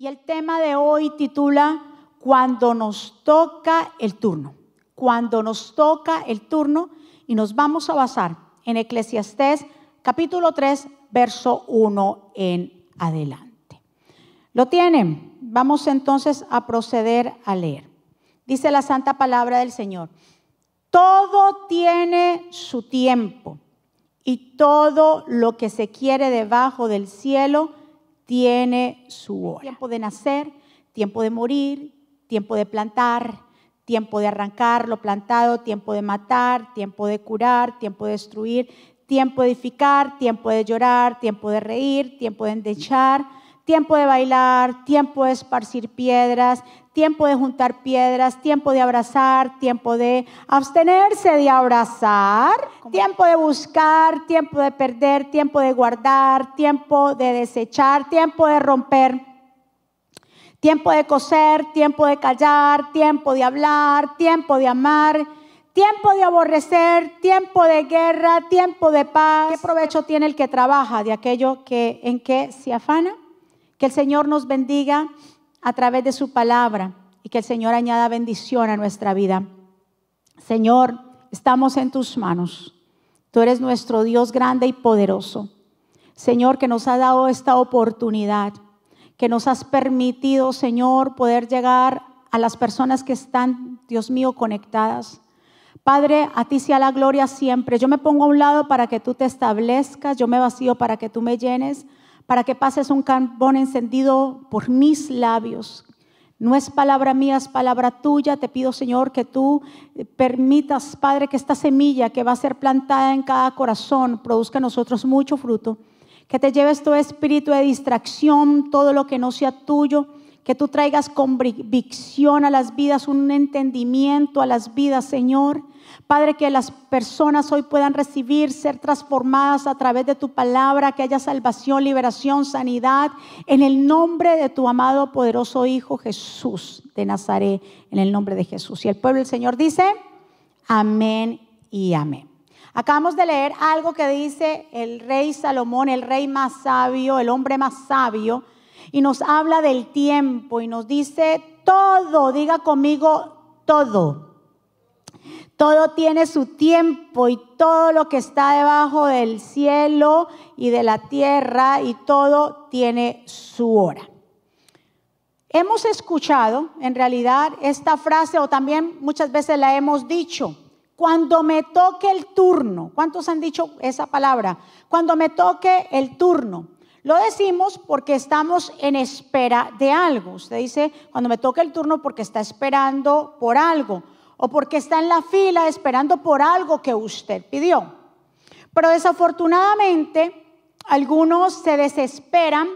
Y el tema de hoy titula Cuando nos toca el turno. Cuando nos toca el turno y nos vamos a basar en Eclesiastés capítulo 3, verso 1 en adelante. ¿Lo tienen? Vamos entonces a proceder a leer. Dice la santa palabra del Señor. Todo tiene su tiempo y todo lo que se quiere debajo del cielo tiene su hora. Tiempo de nacer, tiempo de morir, tiempo de plantar, tiempo de arrancar lo plantado, tiempo de matar, tiempo de curar, tiempo de destruir, tiempo de edificar, tiempo de llorar, tiempo de reír, tiempo de endechar, tiempo de bailar, tiempo de esparcir piedras, tiempo de juntar piedras, tiempo de abrazar, tiempo de abstenerse de abrazar, tiempo de buscar, tiempo de perder, tiempo de guardar, tiempo de desechar, tiempo de romper. Tiempo de coser, tiempo de callar, tiempo de hablar, tiempo de amar, tiempo de aborrecer, tiempo de guerra, tiempo de paz. ¿Qué provecho tiene el que trabaja de aquello que en que se afana? Que el Señor nos bendiga a través de su palabra y que el Señor añada bendición a nuestra vida. Señor, estamos en tus manos. Tú eres nuestro Dios grande y poderoso. Señor, que nos ha dado esta oportunidad, que nos has permitido, Señor, poder llegar a las personas que están, Dios mío, conectadas. Padre, a ti sea la gloria siempre. Yo me pongo a un lado para que tú te establezcas, yo me vacío para que tú me llenes para que pases un carbón encendido por mis labios. No es palabra mía, es palabra tuya. Te pido, Señor, que tú permitas, Padre, que esta semilla que va a ser plantada en cada corazón produzca en nosotros mucho fruto. Que te lleves todo espíritu de distracción, todo lo que no sea tuyo. Que tú traigas convicción a las vidas, un entendimiento a las vidas, Señor. Padre, que las personas hoy puedan recibir, ser transformadas a través de tu palabra, que haya salvación, liberación, sanidad, en el nombre de tu amado, poderoso Hijo Jesús de Nazaret, en el nombre de Jesús. Y el pueblo del Señor dice, amén y amén. Acabamos de leer algo que dice el rey Salomón, el rey más sabio, el hombre más sabio, y nos habla del tiempo y nos dice todo, diga conmigo todo todo tiene su tiempo y todo lo que está debajo del cielo y de la tierra y todo tiene su hora. Hemos escuchado en realidad esta frase o también muchas veces la hemos dicho. Cuando me toque el turno, ¿cuántos han dicho esa palabra? Cuando me toque el turno. Lo decimos porque estamos en espera de algo. Usted dice, cuando me toque el turno porque está esperando por algo o porque está en la fila esperando por algo que usted pidió. Pero desafortunadamente algunos se desesperan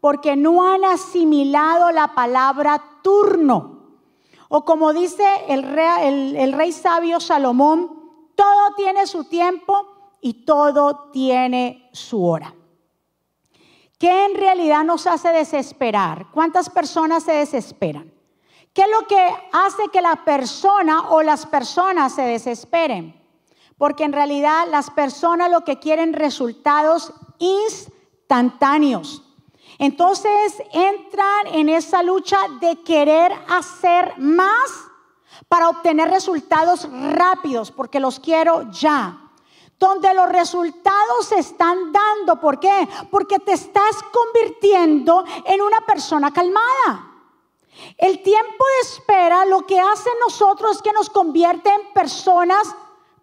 porque no han asimilado la palabra turno. O como dice el rey, el rey sabio Salomón, todo tiene su tiempo y todo tiene su hora. ¿Qué en realidad nos hace desesperar? ¿Cuántas personas se desesperan? ¿Qué es lo que hace que la persona o las personas se desesperen? Porque en realidad las personas lo que quieren resultados instantáneos. Entonces entran en esa lucha de querer hacer más para obtener resultados rápidos, porque los quiero ya. Donde los resultados se están dando. ¿Por qué? Porque te estás convirtiendo en una persona calmada. El tiempo de espera lo que hace nosotros es que nos convierte en personas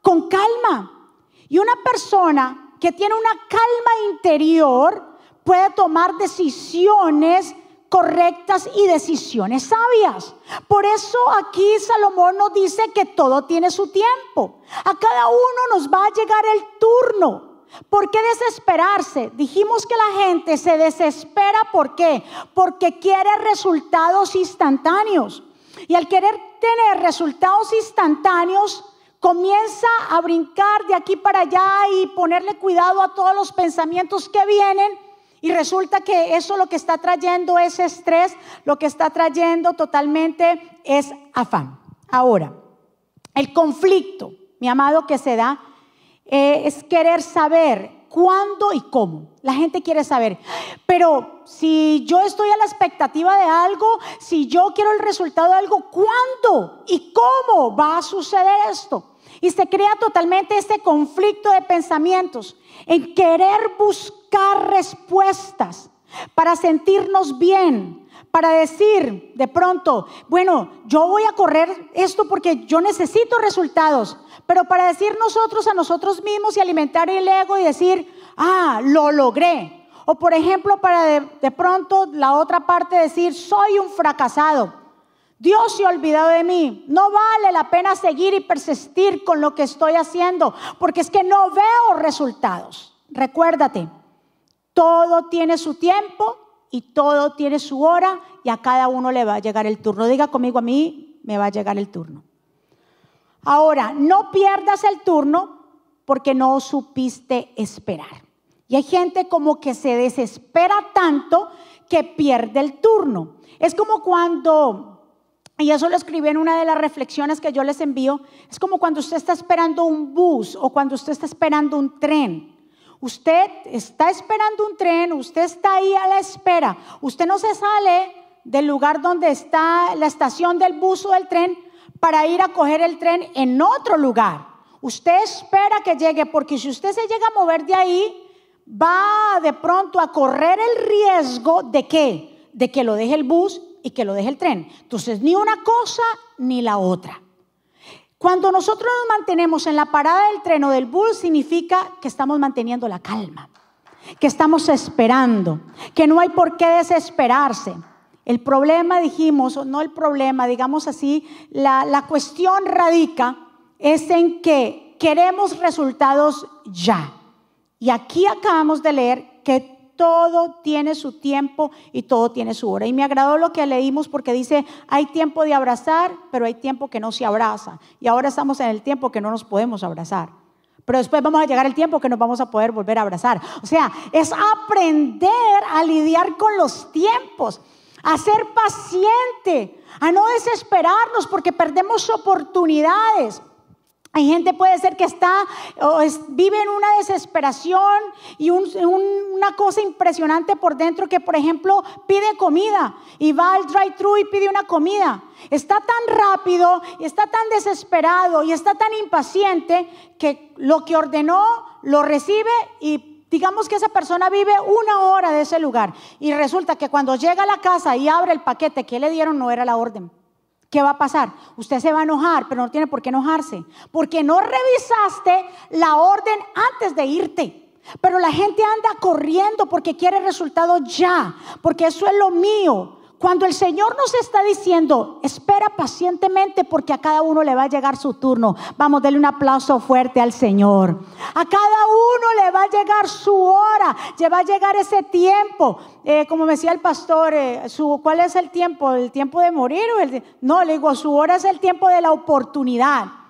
con calma. Y una persona que tiene una calma interior puede tomar decisiones correctas y decisiones sabias. Por eso aquí Salomón nos dice que todo tiene su tiempo. A cada uno nos va a llegar el turno. ¿Por qué desesperarse? Dijimos que la gente se desespera, ¿por qué? Porque quiere resultados instantáneos. Y al querer tener resultados instantáneos, comienza a brincar de aquí para allá y ponerle cuidado a todos los pensamientos que vienen. Y resulta que eso lo que está trayendo es estrés, lo que está trayendo totalmente es afán. Ahora, el conflicto, mi amado, que se da eh, es querer saber cuándo y cómo. La gente quiere saber, pero si yo estoy a la expectativa de algo, si yo quiero el resultado de algo, ¿cuándo y cómo va a suceder esto? Y se crea totalmente este conflicto de pensamientos en querer buscar respuestas para sentirnos bien, para decir de pronto, bueno, yo voy a correr esto porque yo necesito resultados, pero para decir nosotros a nosotros mismos y alimentar el ego y decir, ah, lo logré. O por ejemplo, para de, pronto la otra parte decir, soy un fracasado. Dios se ha olvidado de mí. No vale la pena seguir y persistir con lo que estoy haciendo, porque es que no veo resultados. Recuérdate, todo tiene su tiempo y todo tiene su hora y a cada uno le va a llegar el turno. Diga conmigo, a mí me va a llegar el turno. Ahora, no pierdas el turno porque no supiste esperar. Y hay gente como que se desespera tanto que pierde el turno. Es como cuando, y eso lo escribí en una de las reflexiones que yo les envío, es como cuando usted está esperando un bus o cuando usted está esperando un tren. Usted está esperando un tren, usted está ahí a la espera, usted no se sale del lugar donde está la estación del bus o del tren para ir a coger el tren en otro lugar. Usted espera que llegue porque si usted se llega a mover de ahí, va de pronto a correr el riesgo de que, de que lo deje el bus y que lo deje el tren. Entonces, ni una cosa ni la otra. Cuando nosotros nos mantenemos en la parada del tren o del bus, significa que estamos manteniendo la calma, que estamos esperando, que no hay por qué desesperarse. El problema, dijimos, o no el problema, digamos así, la, la cuestión radica es en que queremos resultados ya. Y aquí acabamos de leer que todo tiene su tiempo y todo tiene su hora. Y me agradó lo que leímos porque dice, hay tiempo de abrazar, pero hay tiempo que no se abraza. Y ahora estamos en el tiempo que no nos podemos abrazar. Pero después vamos a llegar el tiempo que nos vamos a poder volver a abrazar. O sea, es aprender a lidiar con los tiempos a ser paciente, a no desesperarnos porque perdemos oportunidades. Hay gente puede ser que está o vive en una desesperación y una cosa impresionante por dentro que, por ejemplo, pide comida y va al drive-thru y pide una comida. Está tan rápido y está tan desesperado y está tan impaciente que lo que ordenó lo recibe y Digamos que esa persona vive una hora de ese lugar y resulta que cuando llega a la casa y abre el paquete que le dieron no era la orden. ¿Qué va a pasar? Usted se va a enojar, pero no tiene por qué enojarse, porque no revisaste la orden antes de irte. Pero la gente anda corriendo porque quiere resultado ya, porque eso es lo mío. Cuando el Señor nos está diciendo, espera pacientemente porque a cada uno le va a llegar su turno. Vamos, darle un aplauso fuerte al Señor. A cada uno le va a llegar su hora, le va a llegar ese tiempo. Eh, como me decía el pastor, eh, su, ¿cuál es el tiempo? ¿El tiempo de morir? O el, no, le digo, su hora es el tiempo de la oportunidad.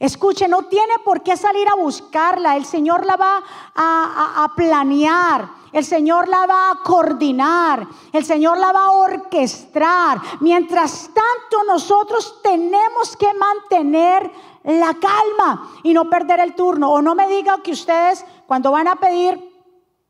Escuche, no tiene por qué salir a buscarla. El Señor la va a planear. El Señor la va a coordinar, el Señor la va a orquestar. Mientras tanto, nosotros tenemos que mantener la calma y no perder el turno. O no me diga que ustedes cuando van a pedir,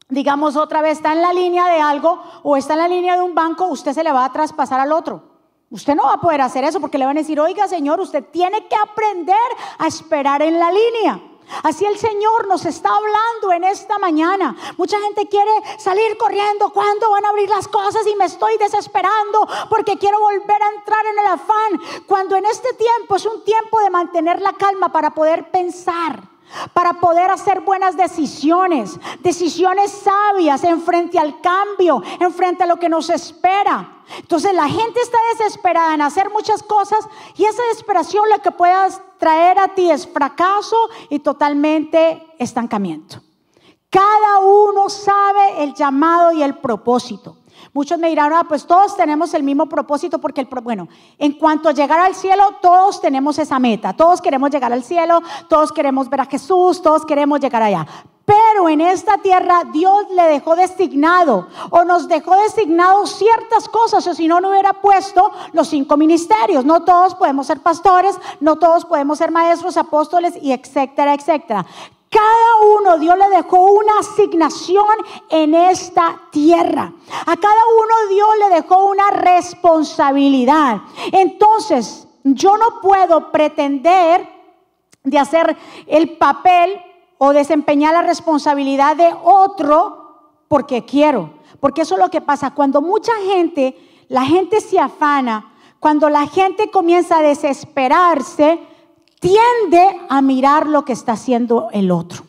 digamos otra vez, está en la línea de algo o está en la línea de un banco, usted se le va a traspasar al otro. Usted no va a poder hacer eso porque le van a decir, oiga Señor, usted tiene que aprender a esperar en la línea. Así el Señor nos está hablando en esta mañana. Mucha gente quiere salir corriendo. ¿Cuándo van a abrir las cosas? Y me estoy desesperando porque quiero volver a entrar en el afán. Cuando en este tiempo es un tiempo de mantener la calma para poder pensar para poder hacer buenas decisiones, decisiones sabias en frente al cambio, en frente a lo que nos espera. Entonces la gente está desesperada en hacer muchas cosas y esa desesperación lo que pueda traer a ti es fracaso y totalmente estancamiento. Cada uno sabe el llamado y el propósito. Muchos me dirán, ah, pues todos tenemos el mismo propósito porque, el, bueno, en cuanto a llegar al cielo, todos tenemos esa meta. Todos queremos llegar al cielo, todos queremos ver a Jesús, todos queremos llegar allá. Pero en esta tierra Dios le dejó designado o nos dejó designado ciertas cosas, o si no, no hubiera puesto los cinco ministerios. No todos podemos ser pastores, no todos podemos ser maestros, apóstoles y etcétera, etcétera. Cada uno Dios le dejó una asignación en esta tierra. A cada uno Dios le dejó una responsabilidad. Entonces, yo no puedo pretender de hacer el papel o desempeñar la responsabilidad de otro porque quiero. Porque eso es lo que pasa. Cuando mucha gente, la gente se afana, cuando la gente comienza a desesperarse, tiende a mirar lo que está haciendo el otro.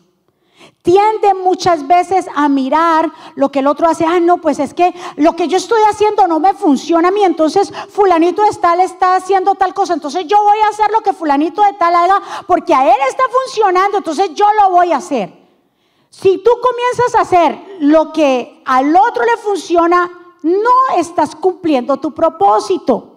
Tiende muchas veces a mirar lo que el otro hace. Ah, no, pues es que lo que yo estoy haciendo no me funciona a mí. Entonces, fulanito de tal está haciendo tal cosa. Entonces, yo voy a hacer lo que fulanito de tal haga porque a él está funcionando. Entonces, yo lo voy a hacer. Si tú comienzas a hacer lo que al otro le funciona, no estás cumpliendo tu propósito.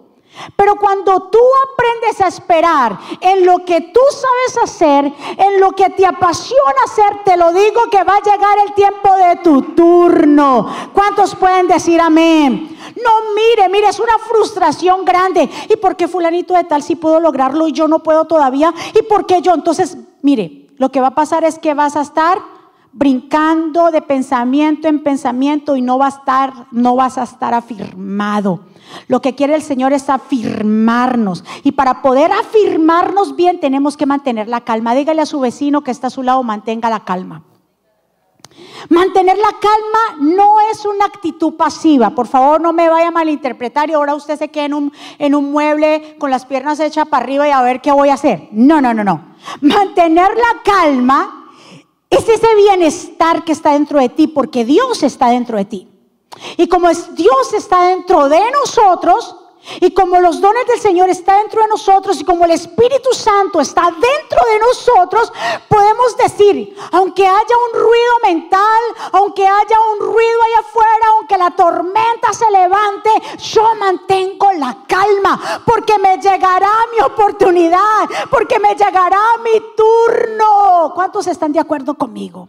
Pero cuando tú aprendes a esperar en lo que tú sabes hacer, en lo que te apasiona hacer, te lo digo que va a llegar el tiempo de tu turno. ¿Cuántos pueden decir amén? No, mire, mire, es una frustración grande. ¿Y por qué fulanito de tal si puedo lograrlo y yo no puedo todavía? ¿Y por qué yo? Entonces, mire, lo que va a pasar es que vas a estar brincando de pensamiento en pensamiento y no, no vas a estar afirmado. Lo que quiere el Señor es afirmarnos. Y para poder afirmarnos bien tenemos que mantener la calma. Dígale a su vecino que está a su lado, mantenga la calma. Mantener la calma no es una actitud pasiva. Por favor, no me vaya a malinterpretar y ahora usted se queda en un, en un mueble con las piernas hechas para arriba y a ver qué voy a hacer. No, no, no, no. Mantener la calma es ese bienestar que está dentro de ti porque Dios está dentro de ti. Y como es Dios está dentro de nosotros, y como los dones del Señor están dentro de nosotros y como el Espíritu Santo está dentro de nosotros, podemos decir, aunque haya un ruido mental, aunque haya un ruido allá afuera, aunque la tormenta se levante, yo mantengo la calma porque me llegará mi oportunidad, porque me llegará mi turno. ¿Cuántos están de acuerdo conmigo?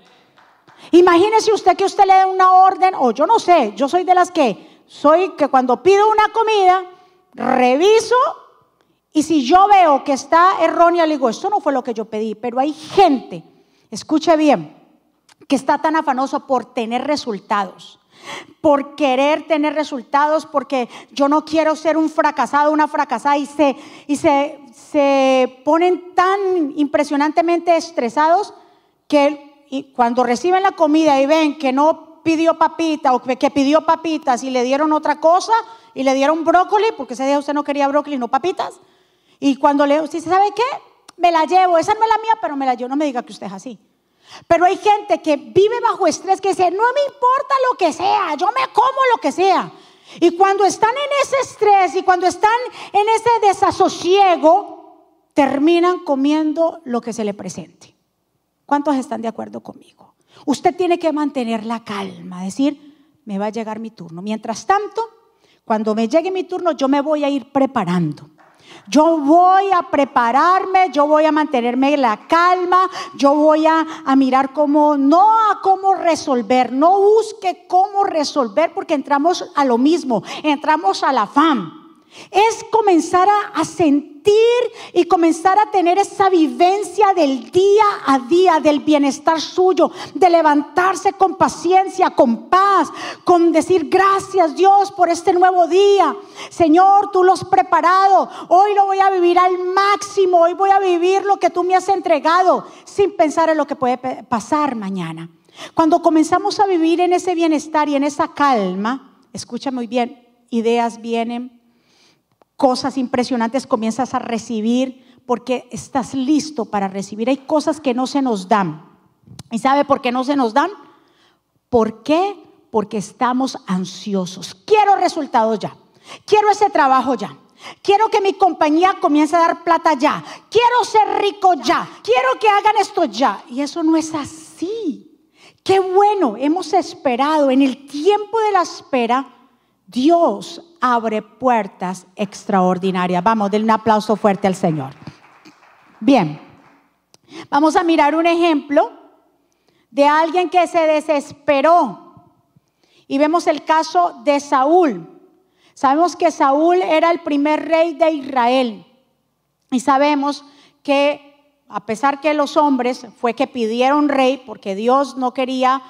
Imagínese usted que usted le dé una orden, o yo no sé, yo soy de las que soy que cuando pido una comida, reviso y si yo veo que está errónea, le digo, esto no fue lo que yo pedí, pero hay gente, escuche bien, que está tan afanoso por tener resultados, por querer tener resultados, porque yo no quiero ser un fracasado, una fracasada, y se, y se, se ponen tan impresionantemente estresados que cuando reciben la comida y ven que no pidió papita o que pidió papitas y le dieron otra cosa, y le dieron brócoli, porque ese día usted no quería brócoli, no papitas. Y cuando le dice, ¿sabe qué? Me la llevo, esa no es la mía, pero me la llevo, no me diga que usted es así. Pero hay gente que vive bajo estrés que dice, no me importa lo que sea, yo me como lo que sea. Y cuando están en ese estrés y cuando están en ese desasosiego, terminan comiendo lo que se le presente. ¿Cuántos están de acuerdo conmigo? Usted tiene que mantener la calma, decir, me va a llegar mi turno. Mientras tanto, cuando me llegue mi turno, yo me voy a ir preparando. Yo voy a prepararme, yo voy a mantenerme la calma, yo voy a, mirar cómo, no a cómo resolver, no busque cómo resolver porque entramos a lo mismo, entramos al afán. Es comenzar a, sentir y comenzar a tener esa vivencia del día a día, del bienestar suyo, de levantarse con paciencia, con paz, con decir gracias Dios por este nuevo día. Señor, tú lo has preparado. Hoy lo voy a vivir al máximo. Hoy voy a vivir lo que tú me has entregado sin pensar en lo que puede pasar mañana. Cuando comenzamos a vivir en ese bienestar y en esa calma, escucha muy bien, ideas vienen, cosas impresionantes comienzas a recibir porque estás listo para recibir. Hay cosas que no se nos dan. ¿Y sabe por qué no se nos dan? ¿Por qué? Porque estamos ansiosos. Quiero resultados ya. Quiero ese trabajo ya. Quiero que mi compañía comience a dar plata ya. Quiero ser rico ya. Quiero que hagan esto ya. Y eso no es así. Qué bueno, hemos esperado en el tiempo de la espera Dios abre puertas extraordinarias. Vamos, denle un aplauso fuerte al Señor. Bien, vamos a mirar un ejemplo de alguien que se desesperó. Y vemos el caso de Saúl. Sabemos que Saúl era el primer rey de Israel. Y sabemos que a pesar que los hombres fue que pidieron rey, porque Dios no quería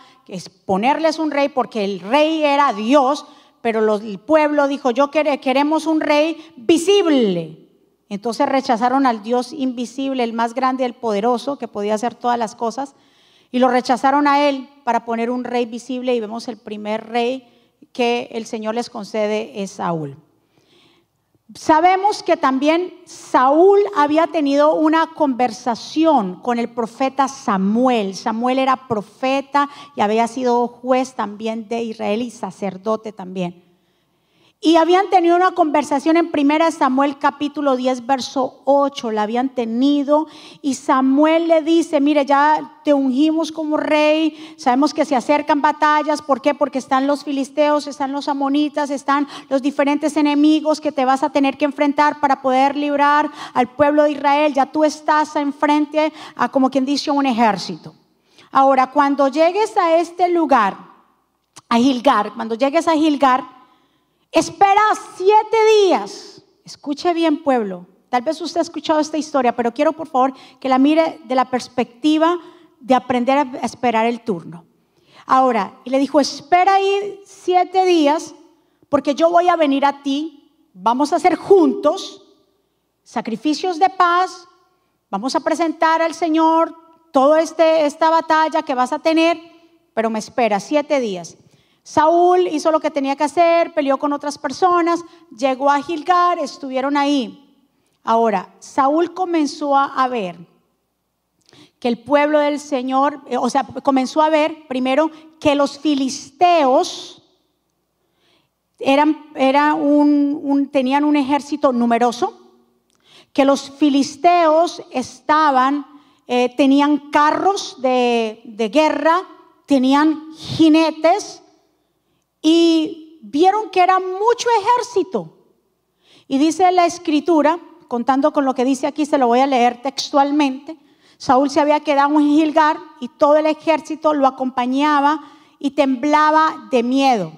ponerles un rey, porque el rey era Dios, pero el pueblo dijo, yo queremos un rey visible. Entonces rechazaron al Dios invisible, el más grande, el poderoso, que podía hacer todas las cosas, y lo rechazaron a él para poner un rey visible, y vemos el primer rey que el Señor les concede es Saúl. Sabemos que también Saúl había tenido una conversación con el profeta Samuel. Samuel era profeta y había sido juez también de Israel y sacerdote también. Y habían tenido una conversación en 1 Samuel capítulo 10, verso 8, la habían tenido. Y Samuel le dice, mire, ya te ungimos como rey, sabemos que se acercan batallas, ¿por qué? Porque están los filisteos, están los amonitas, están los diferentes enemigos que te vas a tener que enfrentar para poder librar al pueblo de Israel. Ya tú estás enfrente a, como quien dice, un ejército. Ahora, cuando llegues a este lugar, a Gilgar, cuando llegues a Gilgar, Espera siete días. Escuche bien, pueblo. Tal vez usted ha escuchado esta historia, pero quiero por favor que la mire de la perspectiva de aprender a esperar el turno. Ahora, y le dijo, espera ahí siete días, porque yo voy a venir a ti, vamos a hacer juntos sacrificios de paz, vamos a presentar al Señor toda este, esta batalla que vas a tener, pero me espera siete días. Saúl hizo lo que tenía que hacer, peleó con otras personas, llegó a Gilgar, estuvieron ahí. Ahora, Saúl comenzó a ver que el pueblo del Señor, eh, o sea, comenzó a ver primero que los filisteos eran, un, tenían un ejército numeroso, que los filisteos estaban, eh, tenían carros de, de guerra, tenían jinetes, y vieron que era mucho ejército. Y dice la escritura, contando con lo que dice aquí, se lo voy a leer textualmente, Saúl se había quedado en Gilgar y todo el ejército lo acompañaba y temblaba de miedo.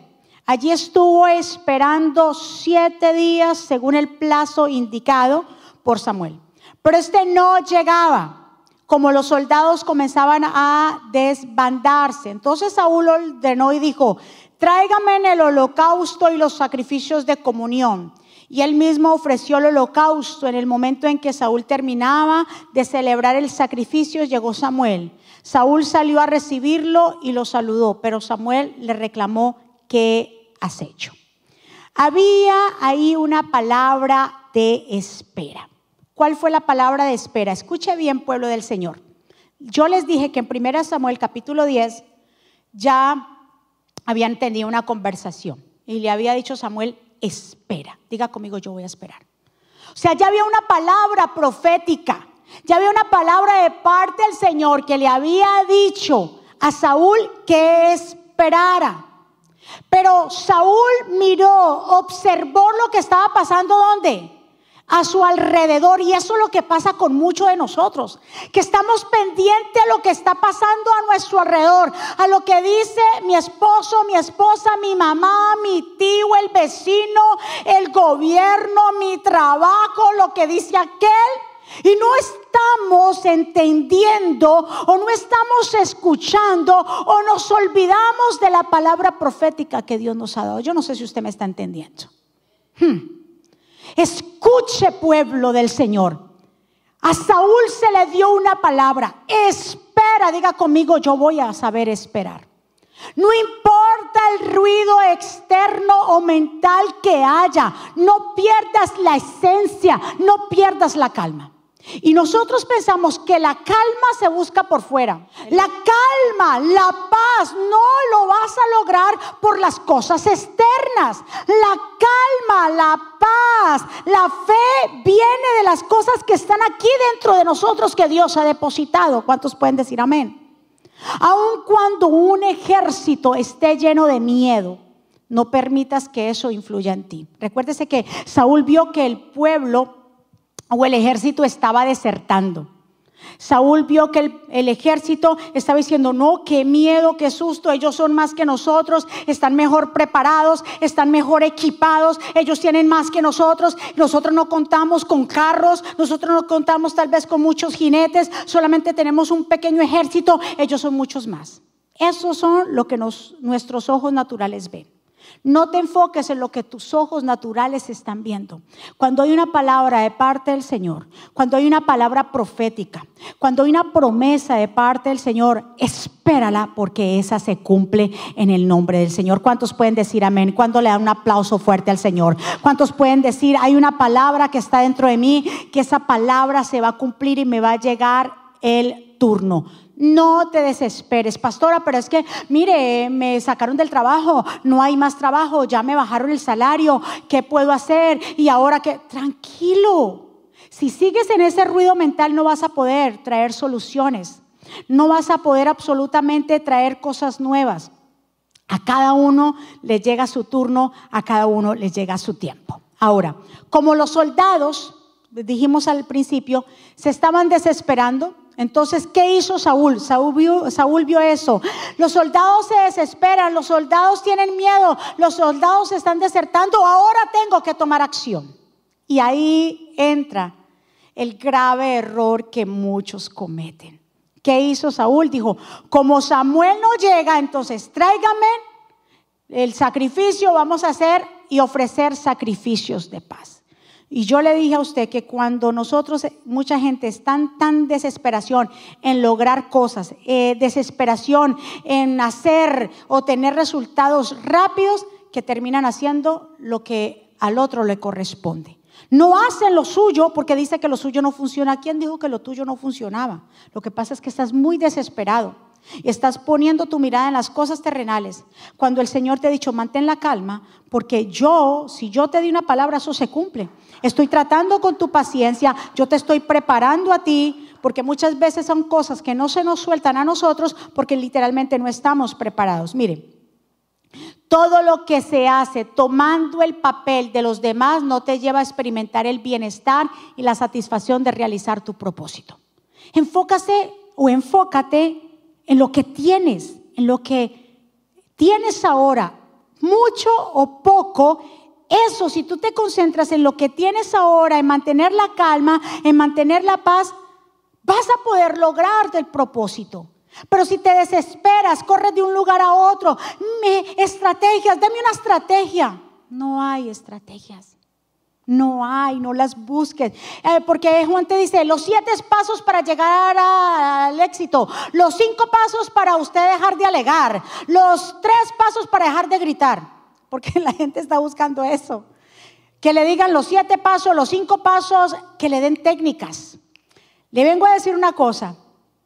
Allí estuvo esperando siete días según el plazo indicado por Samuel. Pero este no llegaba, como los soldados comenzaban a desbandarse. Entonces Saúl ordenó y dijo, tráigame en el holocausto y los sacrificios de comunión. Y él mismo ofreció el holocausto. En el momento en que Saúl terminaba de celebrar el sacrificio, llegó Samuel. Saúl salió a recibirlo y lo saludó, pero Samuel le reclamó, ¿qué has hecho? Había ahí una palabra de espera. ¿Cuál fue la palabra de espera? Escuche bien, pueblo del Señor. Yo les dije que en 1 Samuel capítulo 10 ya habían tenido una conversación y le había dicho Samuel, espera, diga conmigo, yo voy a esperar. O sea, ya había una palabra profética, ya había una palabra de parte del Señor que le había dicho a Saúl que esperara. Pero Saúl miró, observó lo que estaba pasando ¿dónde? A su alrededor. Y eso es lo que pasa con muchos de nosotros, que estamos pendientes a lo que está pasando a nuestro alrededor, a lo que dice mi esposo, mi esposa, mi mamá, mi tío, el vecino, el gobierno, mi trabajo, lo que dice aquel. Y no estamos entendiendo o no estamos escuchando o nos olvidamos de la palabra profética que Dios nos ha dado. Yo no sé si usted me está entendiendo. Hmm. Escuche pueblo del Señor. A Saúl se le dio una palabra. Espera, diga conmigo, yo voy a saber esperar. No importa el ruido externo o mental que haya, no pierdas la esencia, no pierdas la calma. Y nosotros pensamos que la calma se busca por fuera. La calma, la paz, no lo vas a lograr por las cosas externas. La calma, la paz, la fe viene de las cosas que están aquí dentro de nosotros que Dios ha depositado. ¿Cuántos pueden decir amén? Aun cuando un ejército esté lleno de miedo, no permitas que eso influya en ti. Recuérdese que Saúl vio que el pueblo o el ejército estaba desertando. Saúl vio que el, ejército estaba diciendo, no, qué miedo, qué susto, ellos son más que nosotros, están mejor preparados, están mejor equipados, ellos tienen más que nosotros, nosotros no contamos con carros, nosotros no contamos tal vez con muchos jinetes, solamente tenemos un pequeño ejército, ellos son muchos más. Eso son lo que nuestros ojos naturales ven. No te enfoques en lo que tus ojos naturales están viendo. Cuando hay una palabra de parte del Señor, cuando hay una palabra profética, cuando hay una promesa de parte del Señor, espérala porque esa se cumple en el nombre del Señor. ¿Cuántos pueden decir amén? ¿Cuándo le dan un aplauso fuerte al Señor? ¿Cuántos pueden decir, hay una palabra que está dentro de mí, que esa palabra se va a cumplir y me va a llegar el turno? No te desesperes, pastora, pero es que, mire, me sacaron del trabajo, no hay más trabajo, ya me bajaron el salario, ¿qué puedo hacer? Y ahora que, tranquilo, si sigues en ese ruido mental no vas a poder traer soluciones, no vas a poder absolutamente traer cosas nuevas. A cada uno le llega su turno, a cada uno le llega su tiempo. Ahora, como los soldados, dijimos al principio, se estaban desesperando, entonces, ¿qué hizo Saúl? Saúl vio, eso. Los soldados se desesperan, los soldados tienen miedo, los soldados están desertando, ahora tengo que tomar acción. Y ahí entra el grave error que muchos cometen. ¿Qué hizo Saúl? Dijo, como Samuel no llega, entonces tráigame el sacrificio, vamos a hacer y ofrecer sacrificios de paz. Y yo le dije a usted que cuando nosotros, mucha gente está en tan desesperación en lograr cosas, eh, desesperación en hacer o tener resultados rápidos, que terminan haciendo lo que al otro le corresponde. No hacen lo suyo porque dice que lo suyo no funciona. ¿Quién dijo que lo tuyo no funcionaba? Lo que pasa es que estás muy desesperado estás poniendo tu mirada en las cosas terrenales. Cuando el Señor te ha dicho, mantén la calma, porque yo, si yo te di una palabra, eso se cumple. Estoy tratando con tu paciencia, yo te estoy preparando a ti, porque muchas veces son cosas que no se nos sueltan a nosotros porque literalmente no estamos preparados. Mire, todo lo que se hace tomando el papel de los demás no te lleva a experimentar el bienestar y la satisfacción de realizar tu propósito. Enfócase o enfócate en lo que tienes, en lo que tienes ahora, mucho o poco, eso, si tú te concentras en lo que tienes ahora, en mantener la calma, en mantener la paz, vas a poder lograr el propósito. Pero si te desesperas, corres de un lugar a otro, me, estrategias, dame una estrategia. No hay estrategias. No hay, no las busques. Eh, porque Juan te dice, los siete pasos para llegar al éxito, los cinco pasos para usted dejar de alegar, los tres pasos para dejar de gritar porque la gente está buscando eso. Que le digan los siete pasos, los cinco pasos, que le den técnicas. Le vengo a decir una cosa,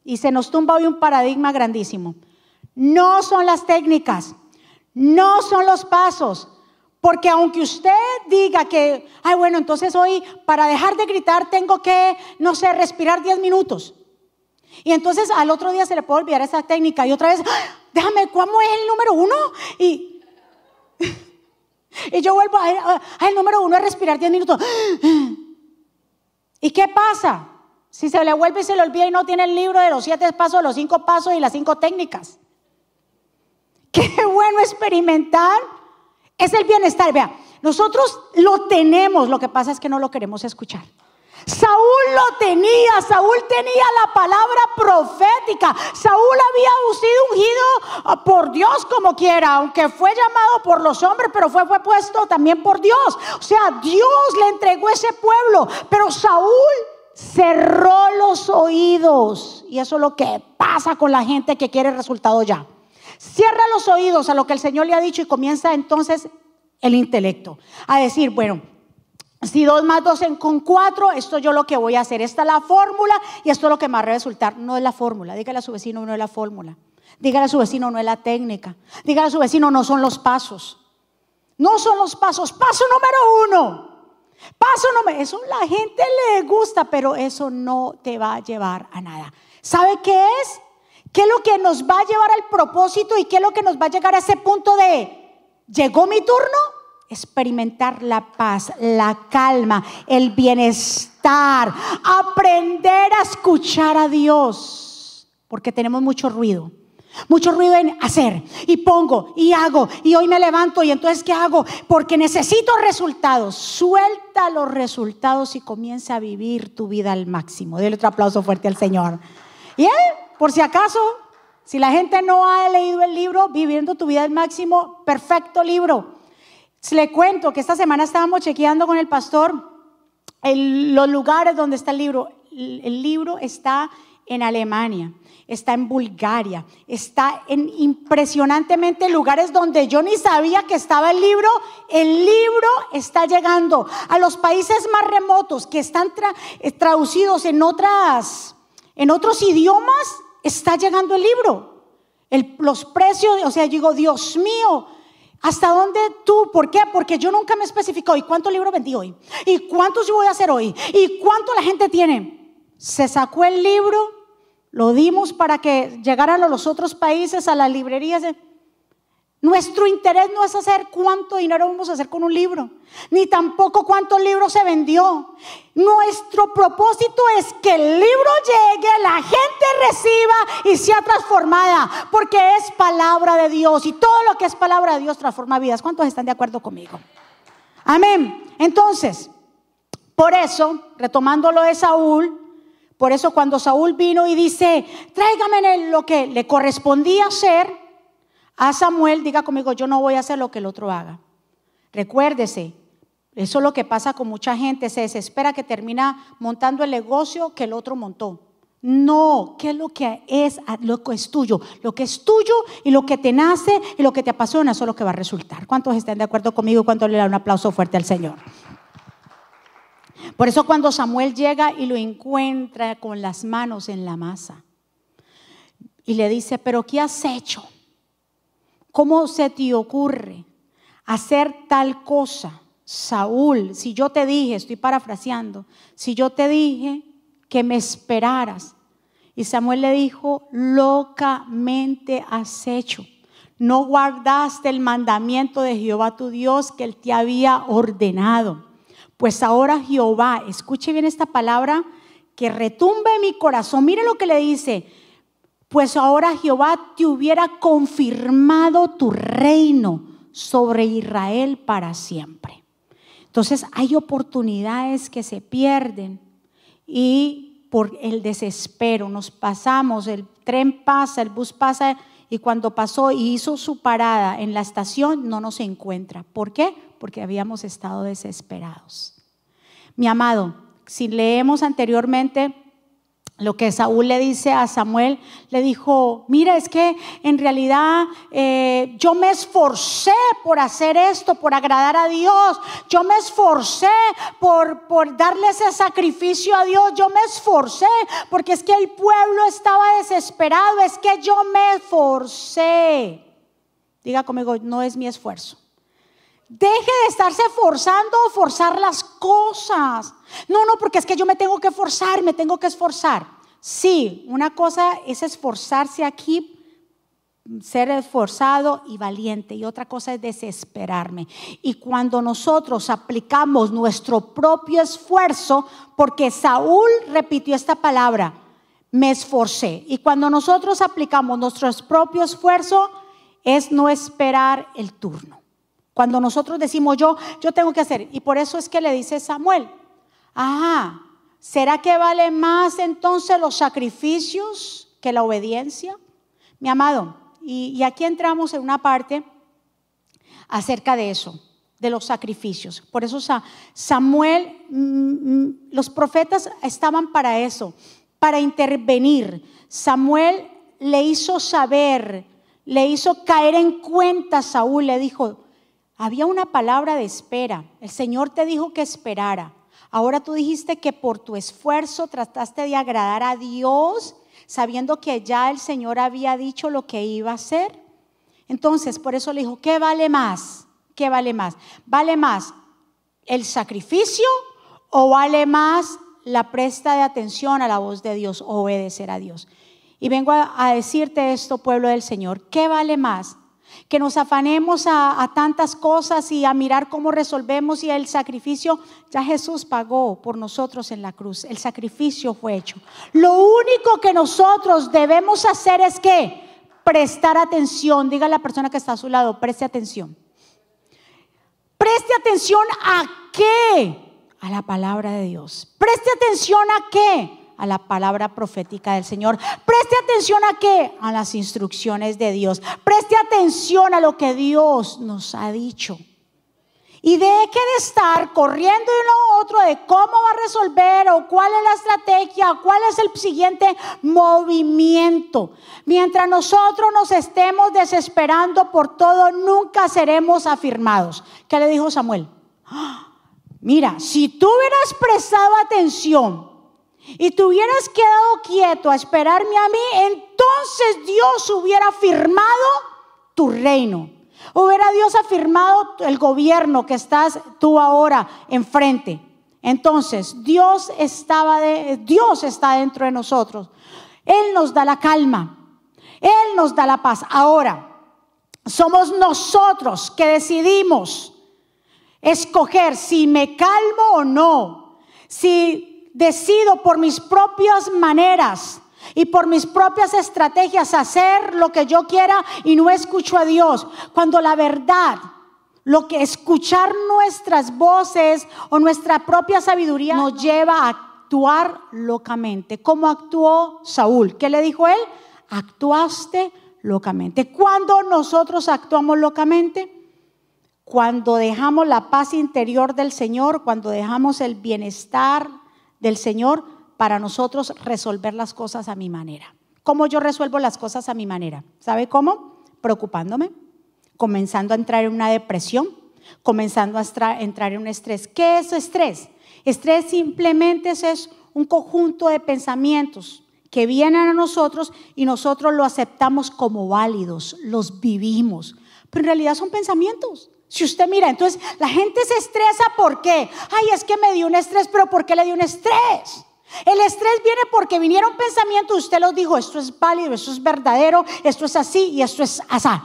y se nos tumba hoy un paradigma grandísimo. No son las técnicas, no son los pasos, porque aunque usted diga que, ay, bueno, entonces hoy para dejar de gritar tengo que, no sé, respirar 10 minutos. Y entonces al otro día se le puede olvidar esa técnica y otra vez, ¡Ah! déjame, ¿cómo es el número uno? Y y yo vuelvo al número uno a respirar 10 minutos. ¿Y qué pasa? Si se le vuelve y se le olvida y no tiene el libro de los siete pasos, los cinco pasos y las cinco técnicas. Qué bueno experimentar. Es el bienestar. Vea, nosotros lo tenemos, lo que pasa es que no lo queremos escuchar. Saúl lo tenía, Saúl tenía la palabra profética. Saúl había sido ungido ah, por Dios como quiera, aunque fue llamado por los hombres, pero fue, puesto también por Dios. O sea, Dios le entregó ese pueblo, pero Saúl cerró los oídos. Y eso es lo que pasa con la gente que quiere resultado ya. Cierra los oídos a lo que el Señor le ha dicho y comienza entonces el intelecto a decir, bueno, si dos más dos en, con cuatro, esto yo lo que voy a hacer. Esta es la fórmula y esto es lo que me va a resultar. No es la fórmula. Dígale a su vecino, no es la fórmula. Dígale a su vecino, no es la técnica. Dígale a su vecino, no son los pasos. No son los pasos. Paso número uno. Paso número. Eso la gente le gusta, pero eso no te va a llevar a nada. ¿Sabe qué es? ¿Qué es lo que nos va a llevar al propósito y qué es lo que nos va a llegar a ese punto de, ¿llegó mi turno? experimentar la paz, la calma, el bienestar estar, aprender a escuchar a Dios, porque tenemos mucho ruido. Mucho ruido en hacer y pongo y hago y hoy me levanto y entonces ¿qué hago? Porque necesito resultados. Suelta los resultados y comienza a vivir tu vida al máximo. Dele otro aplauso fuerte al Señor. Y él, por si acaso, si la gente no ha leído el libro, Viviendo tu vida al máximo, perfecto libro. Le cuento que esta semana estábamos chequeando con el pastor los lugares donde está el libro. El, libro está en Alemania, está en Bulgaria, está en impresionantemente lugares donde yo ni sabía que estaba el libro. El libro está llegando a los países más remotos que están eh, traducidos en otras, en otros idiomas. Está llegando el libro. los precios, o sea, digo, Dios mío, ¿Hasta dónde tú? ¿Por qué? Porque yo nunca me especificó. ¿Y cuántos libros vendí hoy? ¿Y cuántos yo voy a hacer hoy? ¿Y cuánto la gente tiene? Se sacó el libro, lo dimos para que llegaran a los otros países, a las librerías. Nuestro interés no es hacer cuánto dinero vamos a hacer con un libro, ni tampoco cuántos libros se vendió. Nuestro propósito es que el libro llegue, la gente reciba y sea transformada, porque es palabra de Dios y todo lo que es palabra de Dios transforma vidas. ¿Cuántos están de acuerdo conmigo? Amén. Entonces, por eso, retomando lo de Saúl, por eso cuando Saúl vino y dice, tráigame lo que le correspondía hacer, a Samuel, diga conmigo, yo no voy a hacer lo que el otro haga. Recuérdese, eso es lo que pasa con mucha gente, se desespera que termina montando el negocio que el otro montó. No, ¿qué es lo que es lo que es tuyo? Lo que es tuyo y lo que te nace y lo que te apasiona, eso es lo que va a resultar. ¿Cuántos están de acuerdo conmigo? ¿Cuántos le dan un aplauso fuerte al Señor? Por eso cuando Samuel llega y lo encuentra con las manos en la masa y le dice, pero ¿qué has hecho? ¿Cómo se te ocurre hacer tal cosa? Saúl, si yo te dije, estoy parafraseando, si yo te dije que me esperaras. Y Samuel le dijo, locamente has hecho. No guardaste el mandamiento de Jehová tu Dios que él te había ordenado. Pues ahora Jehová, escuche bien esta palabra que retumba en mi corazón. Mire lo que le dice pues ahora Jehová te hubiera confirmado tu reino sobre Israel para siempre. Entonces hay oportunidades que se pierden y por el desespero nos pasamos, el tren pasa, el bus pasa y cuando pasó y hizo su parada en la estación no nos encuentra. ¿Por qué? Porque habíamos estado desesperados. Mi amado, si leemos anteriormente lo que Saúl le dice a Samuel, le dijo, mira, es que en realidad eh, yo me esforcé por hacer esto, por agradar a Dios, yo me esforcé por, por darle ese sacrificio a Dios, yo me esforcé porque es que el pueblo estaba desesperado, es que yo me esforcé. Diga conmigo, no es mi esfuerzo. Deje de estarse forzando o forzar las cosas. No, no, porque es que yo me tengo que forzar, me tengo que esforzar. Sí, una cosa es esforzarse aquí, ser esforzado y valiente, y otra cosa es desesperarme. Y cuando nosotros aplicamos nuestro propio esfuerzo, porque Saúl repitió esta palabra, me esforcé. Y cuando nosotros aplicamos nuestro propio esfuerzo, es no esperar el turno. Cuando nosotros decimos yo, yo tengo que hacer. Y por eso es que le dice Samuel, ah, ¿será que vale más entonces los sacrificios que la obediencia? Mi amado, y, aquí entramos en una parte acerca de eso, de los sacrificios. Por eso Samuel, mm, mm, los profetas estaban para eso, para intervenir. Samuel le hizo saber, le hizo caer en cuenta a Saúl, le dijo, había una palabra de espera. El Señor te dijo que esperara. Ahora tú dijiste que por tu esfuerzo trataste de agradar a Dios, sabiendo que ya el Señor había dicho lo que iba a hacer. Entonces, por eso le dijo, ¿qué vale más? ¿Qué vale más? ¿Vale más el sacrificio o vale más la presta de atención a la voz de Dios, obedecer a Dios? Y vengo a, a decirte esto, pueblo del Señor, ¿qué vale más? Que nos afanemos a, tantas cosas y a mirar cómo resolvemos y el sacrificio, ya Jesús pagó por nosotros en la cruz, el sacrificio fue hecho. Lo único que nosotros debemos hacer es que prestar atención, diga la persona que está a su lado, preste atención. Preste atención a qué? A la palabra de Dios. Preste atención a qué? A la palabra profética del Señor. Preste atención a qué? A las instrucciones de Dios. Preste atención a lo que Dios nos ha dicho. Y deje de estar corriendo de uno a otro de cómo va a resolver o cuál es la estrategia, cuál es el siguiente movimiento. Mientras nosotros nos estemos desesperando por todo, nunca seremos afirmados. ¿Qué le dijo Samuel? ¡Ah! Mira, si tú hubieras prestado atención y te hubieras quedado quieto a esperarme a mí, entonces Dios hubiera firmado tu reino. Hubiera Dios afirmado el gobierno que estás tú ahora enfrente. Entonces, Dios estaba de, Dios está dentro de nosotros. Él nos da la calma. Él nos da la paz. Ahora, somos nosotros que decidimos escoger si me calmo o no. Si decido por mis propias maneras y por mis propias estrategias hacer lo que yo quiera y no escucho a Dios, cuando la verdad, lo que escuchar nuestras voces o nuestra propia sabiduría nos lleva a actuar locamente, como actuó Saúl. ¿Qué le dijo él? Actuaste locamente. Cuando nosotros actuamos locamente, cuando dejamos la paz interior del Señor, cuando dejamos el bienestar del Señor para nosotros resolver las cosas a mi manera. ¿Cómo yo resuelvo las cosas a mi manera? ¿Sabe cómo? Preocupándome, comenzando a entrar en una depresión, comenzando a entrar en un estrés. ¿Qué es estrés? Estrés simplemente es un conjunto de pensamientos que vienen a nosotros y nosotros lo aceptamos como válidos, los vivimos. Pero en realidad son pensamientos. Si usted mira, entonces la gente se estresa ¿por qué? Ay, es que me dio un estrés, pero ¿por qué le dio un estrés? El estrés viene porque vinieron pensamientos, usted los dijo, esto es válido, esto es verdadero, esto es así y esto es asá.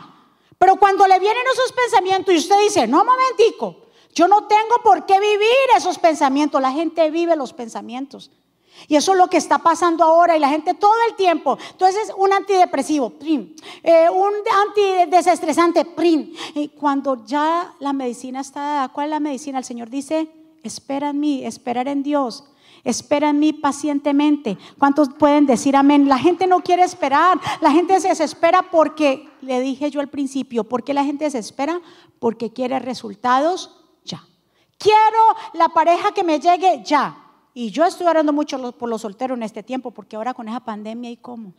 Pero cuando le vienen esos pensamientos y usted dice, no, momentico, yo no tengo por qué vivir esos pensamientos, la gente vive los pensamientos. Y eso es lo que está pasando ahora y la gente todo el tiempo. Entonces, un antidepresivo, prim. Eh, un antidesestresante, prim. Y cuando ya la medicina está ¿cuál es la medicina? El Señor dice, espera en mí, esperar en Dios. Espera en mí pacientemente. ¿Cuántos pueden decir amén? La gente no quiere esperar. La gente se desespera porque, le dije yo al principio, ¿por qué la gente se desespera? Porque quiere resultados ya. Quiero la pareja que me llegue ya. Y yo estoy orando mucho por los solteros en este tiempo, porque ahora con esa pandemia, ¿y cómo?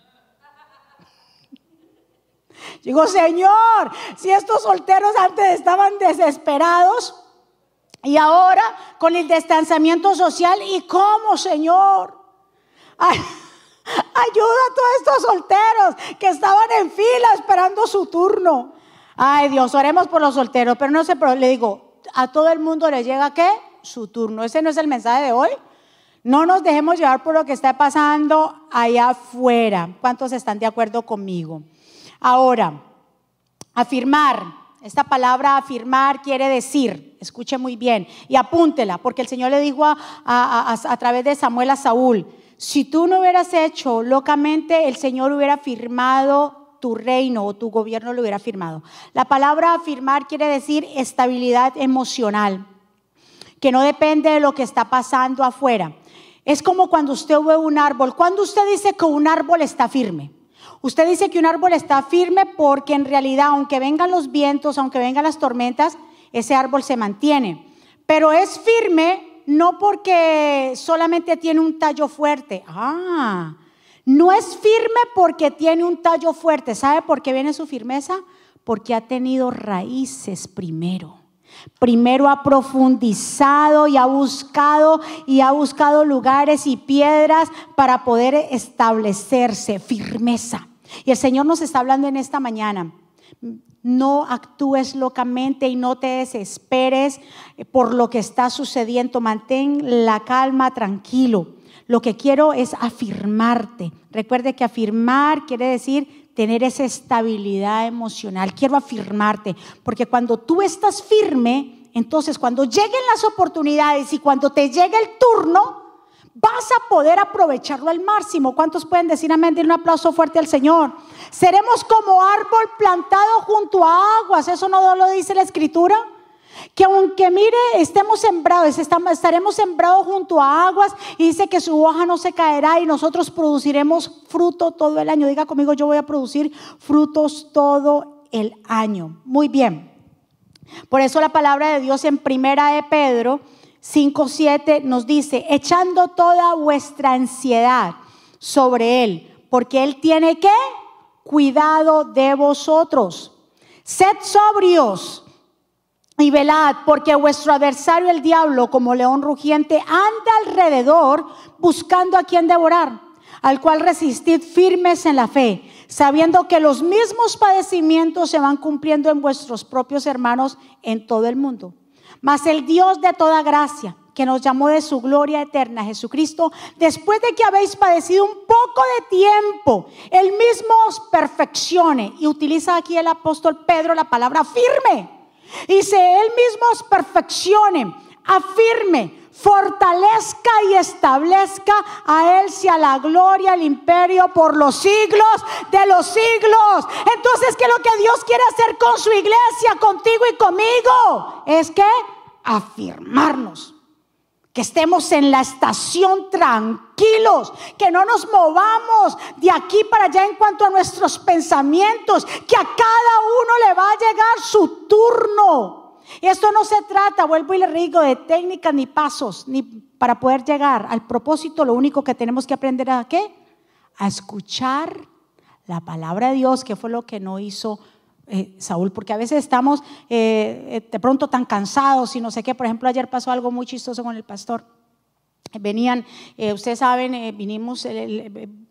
Digo, Señor, si estos solteros antes estaban desesperados y ahora con el distanciamiento social, ¿y cómo, Señor? ayuda a todos estos solteros que estaban en fila esperando su turno. Ay, Dios, oremos por los solteros, pero no sé, pero le digo, a todo el mundo le llega qué? Su turno. Ese no es el mensaje de hoy. No nos dejemos llevar por lo que está pasando allá afuera. ¿Cuántos están de acuerdo conmigo? Ahora, afirmar. Esta palabra afirmar quiere decir, escuche muy bien y apúntela, porque el Señor le dijo a, a, través de Samuel a Saúl, si tú no hubieras hecho locamente, el Señor hubiera firmado tu reino o tu gobierno lo hubiera firmado. La palabra afirmar quiere decir estabilidad emocional, que no depende de lo que está pasando afuera. Es como cuando usted ve un árbol. Cuando usted dice que un árbol está firme. Usted dice que un árbol está firme porque en realidad, aunque vengan los vientos, aunque vengan las tormentas, ese árbol se mantiene. Pero es firme no porque solamente tiene un tallo fuerte. Ah, no es firme porque tiene un tallo fuerte. ¿Sabe por qué viene su firmeza? Porque ha tenido raíces primero. Primero ha profundizado y ha buscado y ha buscado lugares y piedras para poder establecerse, firmeza. Y el Señor nos está hablando en esta mañana. No actúes locamente y no te desesperes por lo que está sucediendo. Mantén la calma, tranquilo. Lo que quiero es afirmarte. Recuerde que afirmar quiere decir tener esa estabilidad emocional. Quiero afirmarte, porque cuando tú estás firme, entonces cuando lleguen las oportunidades y cuando te llegue el turno, vas a poder aprovecharlo al máximo. ¿Cuántos pueden decir amén? Dile un aplauso fuerte al Señor. Seremos como árbol plantado junto a aguas. ¿Eso no lo dice la escritura? Que aunque mire, estemos sembrados, estaremos sembrados junto a aguas y dice que su hoja no se caerá y nosotros produciremos fruto todo el año. Diga conmigo, yo voy a producir frutos todo el año. Muy bien. Por eso la palabra de Dios en primera de Pedro 5.7 nos dice, echando toda vuestra ansiedad sobre Él, porque Él tiene que cuidado de vosotros. Sed sobrios y velad, porque vuestro adversario el diablo, como león rugiente, anda alrededor buscando a quien devorar, al cual resistid firmes en la fe, sabiendo que los mismos padecimientos se van cumpliendo en vuestros propios hermanos en todo el mundo. Mas el Dios de toda gracia, que nos llamó de su gloria eterna, Jesucristo, después de que habéis padecido un poco de tiempo, Él mismo os perfeccione. Y utiliza aquí el apóstol Pedro la palabra firme. Dice, Él mismo perfeccione, afirme, fortalezca y establezca a Él sea la gloria, el imperio por los siglos de los siglos. Entonces, ¿qué es lo que Dios quiere hacer con su iglesia, contigo y conmigo? Es que afirmarnos. Que estemos en la estación tranquilos, que no nos movamos de aquí para allá en cuanto a nuestros pensamientos, que a cada uno le va a llegar su turno. Y esto no se trata, vuelvo y le digo, de técnicas ni pasos, ni para poder llegar al propósito, lo único que tenemos que aprender a qué? A escuchar la palabra de Dios, que fue lo que no hizo eh, Saúl, porque a veces estamos eh, eh, de pronto tan cansados y no sé qué. Por ejemplo, ayer pasó algo muy chistoso con el pastor. Venían, ustedes saben, vinimos,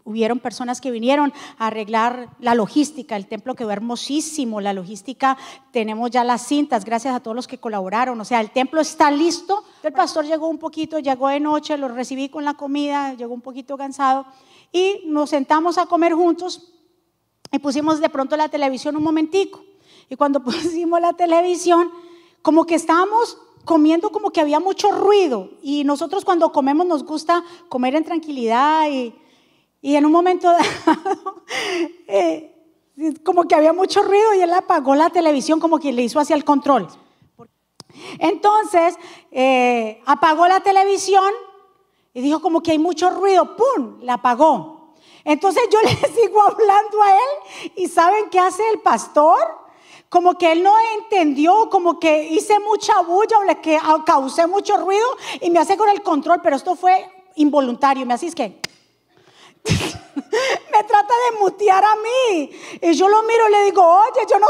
hubieron personas que vinieron a arreglar la logística, el templo quedó hermosísimo, la logística, tenemos ya las cintas, gracias a todos los que colaboraron, o sea, el templo está listo. El pastor llegó un poquito, llegó de noche, lo recibí con la comida, llegó un poquito cansado y nos sentamos a comer juntos y pusimos de pronto la televisión un momentico. Y cuando pusimos la televisión, como que estábamos comiendo como que había mucho ruido. Y nosotros cuando comemos nos gusta comer en tranquilidad y, y en un momento dado, eh, como que había mucho ruido y él apagó la televisión como que le hizo hacia el control. Entonces, eh, apagó la televisión y dijo como que hay mucho ruido, ¡pum! La apagó. Entonces yo le sigo hablando a él y ¿saben qué hace el pastor? Como que él no entendió, como que hice mucha bulla o que causé mucho ruido y me hace con el control, pero esto fue involuntario. Me hace que me trata de mutear a mí. Y yo lo miro y le digo, oye, yo no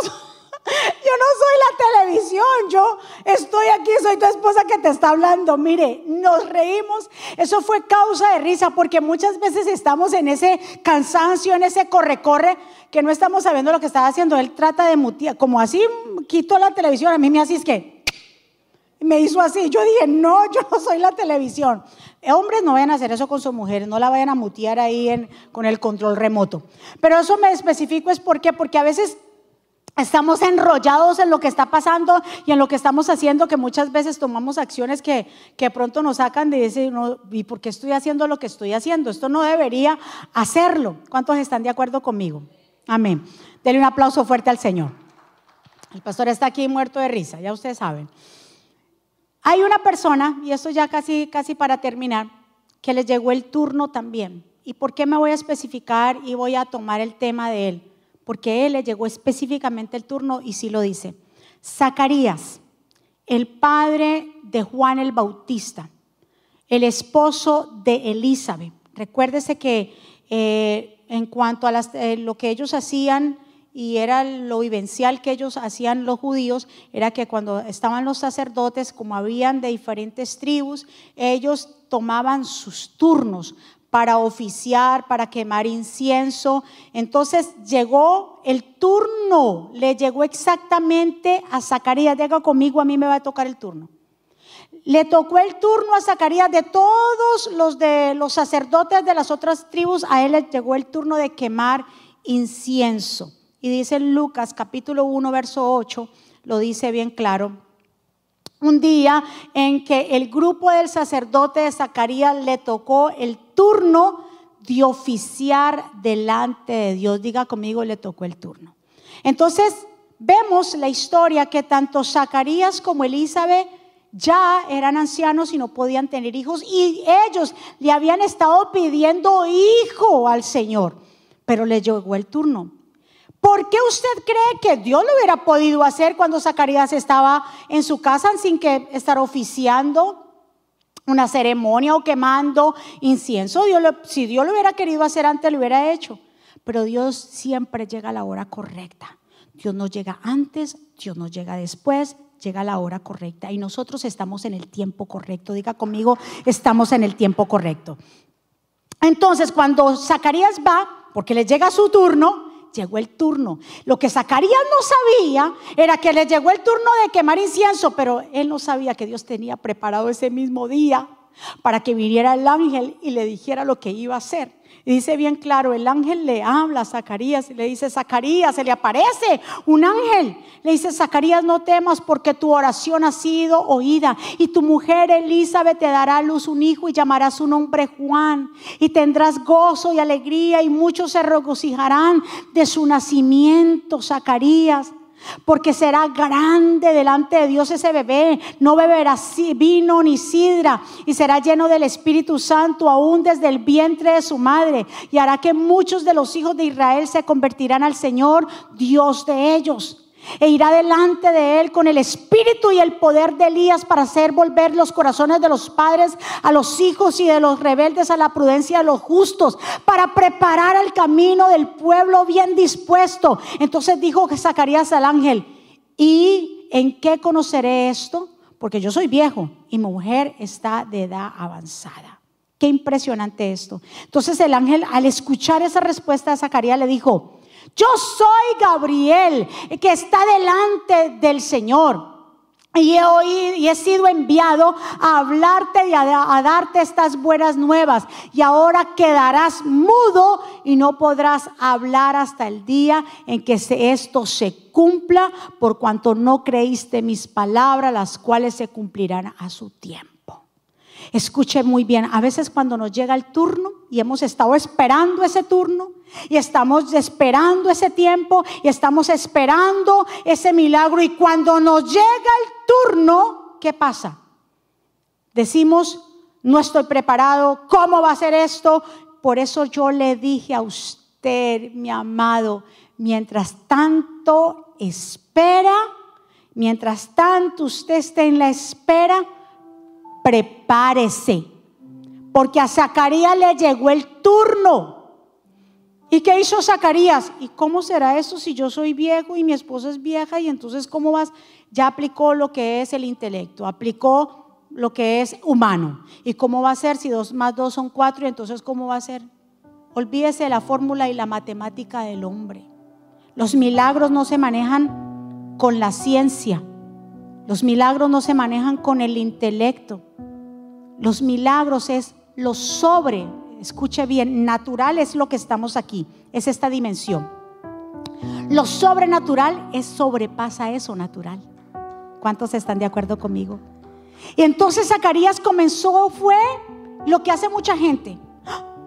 yo no soy la televisión, yo estoy aquí, soy tu esposa que te está hablando. Mire, nos reímos. Eso fue causa de risa porque muchas veces estamos en ese cansancio, en ese corre-corre, que no estamos sabiendo lo que está haciendo. Él trata de mutear, como así quito la televisión, a mí me hace es que me hizo así. Yo dije, no, yo no soy la televisión. Hombres no vayan a hacer eso con sus mujeres, no la vayan a mutear ahí en, con el control remoto. Pero eso me especifico es por qué, porque a veces Estamos enrollados en lo que está pasando y en lo que estamos haciendo, que muchas veces tomamos acciones que, que pronto nos sacan de ese, ¿y por qué estoy haciendo lo que estoy haciendo? Esto no debería hacerlo. ¿Cuántos están de acuerdo conmigo? Amén. Denle un aplauso fuerte al Señor. El pastor está aquí muerto de risa, ya ustedes saben. Hay una persona, y esto ya casi, casi para terminar, que les llegó el turno también. ¿Y por qué me voy a especificar y voy a tomar el tema de él? Porque él le llegó específicamente el turno y sí lo dice. Zacarías, el padre de Juan el Bautista, el esposo de Elizabeth. Recuérdese que eh, en cuanto a eh, lo que ellos hacían y era lo vivencial que ellos hacían los judíos, era que cuando estaban los sacerdotes, como habían de diferentes tribus, ellos tomaban sus turnos para oficiar, para quemar incienso. Entonces llegó el turno, le llegó exactamente a Zacarías, diga conmigo, a mí me va a tocar el turno. Le tocó el turno a Zacarías de todos los de los sacerdotes de las otras tribus, a él le llegó el turno de quemar incienso. Y dice Lucas capítulo 1, verso 8, lo dice bien claro. Un día en que el grupo del sacerdote de Zacarías le tocó el turno de oficiar delante de Dios. Diga conmigo, le tocó el turno. Entonces, vemos la historia que tanto Zacarías como Elizabeth ya eran ancianos y no podían tener hijos y ellos le habían estado pidiendo hijo al Señor, pero le llegó el turno. ¿Por qué usted cree que Dios lo hubiera podido hacer cuando Zacarías estaba en su casa sin que estar oficiando una ceremonia o quemando incienso? Si Dios lo hubiera querido hacer antes, lo hubiera hecho. Pero Dios siempre llega a la hora correcta. Dios no llega antes, Dios no llega después, llega a la hora correcta. Y nosotros estamos en el tiempo correcto. Diga conmigo, estamos en el tiempo correcto. Entonces, cuando Zacarías va, porque le llega su turno, llegó el turno. Lo que Zacarías no sabía era que le llegó el turno de quemar incienso, pero él no sabía que Dios tenía preparado ese mismo día para que viniera el ángel y le dijera lo que iba a hacer. Y dice bien claro, el ángel le habla a Zacarías y le dice, Zacarías, se le aparece un ángel. Le dice, Zacarías, no temas porque tu oración ha sido oída. Y tu mujer Elizabeth te dará a luz un hijo y llamará su nombre Juan. Y tendrás gozo y alegría y muchos se regocijarán de su nacimiento, Zacarías porque será grande delante de Dios ese bebé, no beberá vino ni sidra. Y será lleno del Espíritu Santo aún desde el vientre de su madre. Y hará que muchos de los hijos de Israel se convertirán al Señor, Dios de ellos e irá delante de él con el espíritu y el poder de Elías para hacer volver los corazones de los padres a los hijos y de los rebeldes a la prudencia de los justos, para preparar el camino del pueblo bien dispuesto. Entonces dijo Zacarías al ángel, ¿y en qué conoceré esto? Porque yo soy viejo y mi mujer está de edad avanzada. Qué impresionante esto. Entonces el ángel al escuchar esa respuesta de Zacarías le dijo, yo soy Gabriel que está delante del Señor. Y he, oído, y he sido enviado a hablarte y a, darte estas buenas nuevas. Y ahora quedarás mudo y no podrás hablar hasta el día en que esto se cumpla, por cuanto no creíste mis palabras, las cuales se cumplirán a su tiempo. Escuche muy bien, a veces cuando nos llega el turno y hemos estado esperando ese turno y estamos esperando ese tiempo y estamos esperando ese milagro y cuando nos llega el turno, ¿qué pasa? Decimos, no estoy preparado, ¿cómo va a ser esto? Por eso yo le dije a usted, mi amado, mientras tanto espera, mientras tanto usted esté en la espera, prepárese, porque a Zacarías le llegó el turno. ¿Y qué hizo Zacarías? ¿Y cómo será eso si yo soy viejo y mi esposa es vieja? Y entonces, ¿cómo vas? Ya aplicó lo que es el intelecto, aplicó lo que es humano. ¿Y cómo va a ser si dos más dos son cuatro? Y entonces, ¿cómo va a ser? Olvídese de la fórmula y la matemática del hombre. Los milagros no se manejan con la ciencia. Los milagros no se manejan con el intelecto. Los milagros es lo sobre, escuche bien, natural es lo que estamos aquí, es esta dimensión. Lo sobrenatural es sobrepasa eso natural. ¿Cuántos están de acuerdo conmigo? Y entonces Zacarías comenzó, fue lo que hace mucha gente.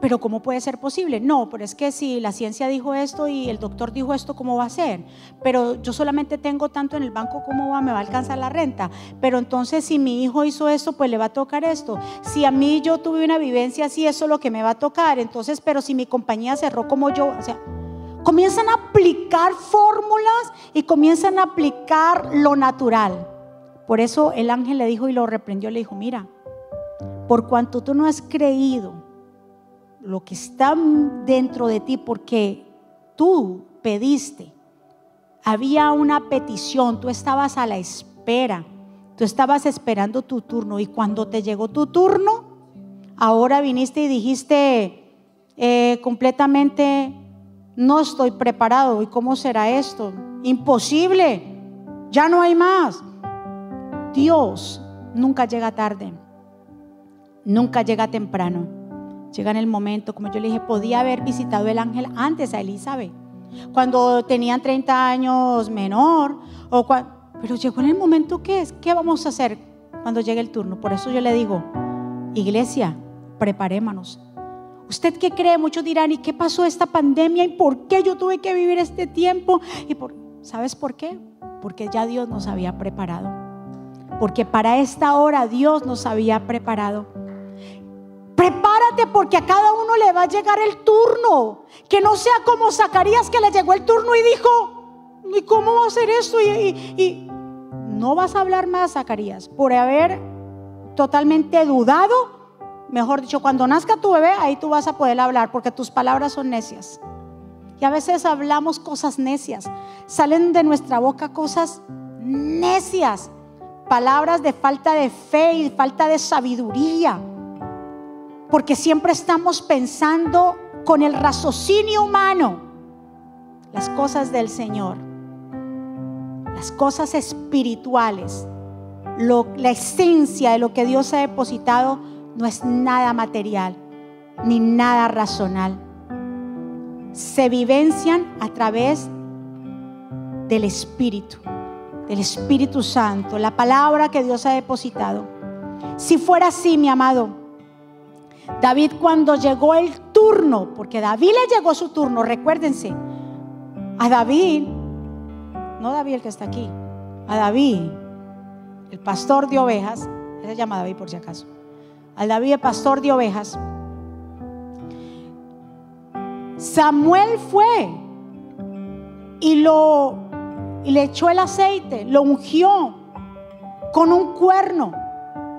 Pero ¿cómo puede ser posible? No, pero es que si la ciencia dijo esto y el doctor dijo esto, ¿cómo va a ser? Pero yo solamente tengo tanto en el banco, ¿cómo va? Me va a alcanzar la renta. Pero entonces si mi hijo hizo esto, pues le va a tocar esto. Si a mí yo tuve una vivencia así, eso es lo que me va a tocar. Entonces, pero si mi compañía cerró como yo, o sea, comienzan a aplicar fórmulas y comienzan a aplicar lo natural. Por eso el ángel le dijo y lo reprendió, le dijo, mira, por cuanto tú no has creído, lo que está dentro de ti porque tú pediste. Había una petición, tú estabas a la espera, tú estabas esperando tu turno y cuando te llegó tu turno, ahora viniste y dijiste eh, completamente, no estoy preparado. ¿Y cómo será esto? Imposible, ya no hay más. Dios nunca llega tarde, nunca llega temprano. Llega en el momento, como yo le dije, podía haber visitado el ángel antes a Elizabeth. cuando tenían 30 años menor, o pero llegó en el momento que es, ¿qué vamos a hacer cuando llegue el turno? Por eso yo le digo, iglesia, preparémonos. ¿Usted qué cree? Muchos dirán, ¿y qué pasó esta pandemia? ¿Y por qué yo tuve que vivir este tiempo? ¿Y ¿Sabes por qué? Porque ya Dios nos había preparado. Porque para esta hora Dios nos había preparado. Prepárate porque a cada uno le va a llegar el turno. Que no sea como Zacarías que le llegó el turno y dijo, ¿y cómo va a ser esto? Y, no vas a hablar más, Zacarías, por haber totalmente dudado. Mejor dicho, cuando nazca tu bebé, ahí tú vas a poder hablar porque tus palabras son necias. Y a veces hablamos cosas necias. Salen de nuestra boca cosas necias. Palabras de falta de fe y falta de sabiduría porque siempre estamos pensando con el raciocinio humano las cosas del Señor, las cosas espirituales, la esencia de lo que Dios ha depositado no es nada material ni nada racional. Se vivencian a través del Espíritu, del Espíritu Santo, la palabra que Dios ha depositado. Si fuera así, mi amado, David cuando llegó el turno, porque David le llegó su turno, recuérdense, a David, no David el que está aquí, a David, el pastor de ovejas, se llama David por si acaso, al David el pastor de ovejas, Samuel fue y lo y le echó el aceite, lo ungió con un cuerno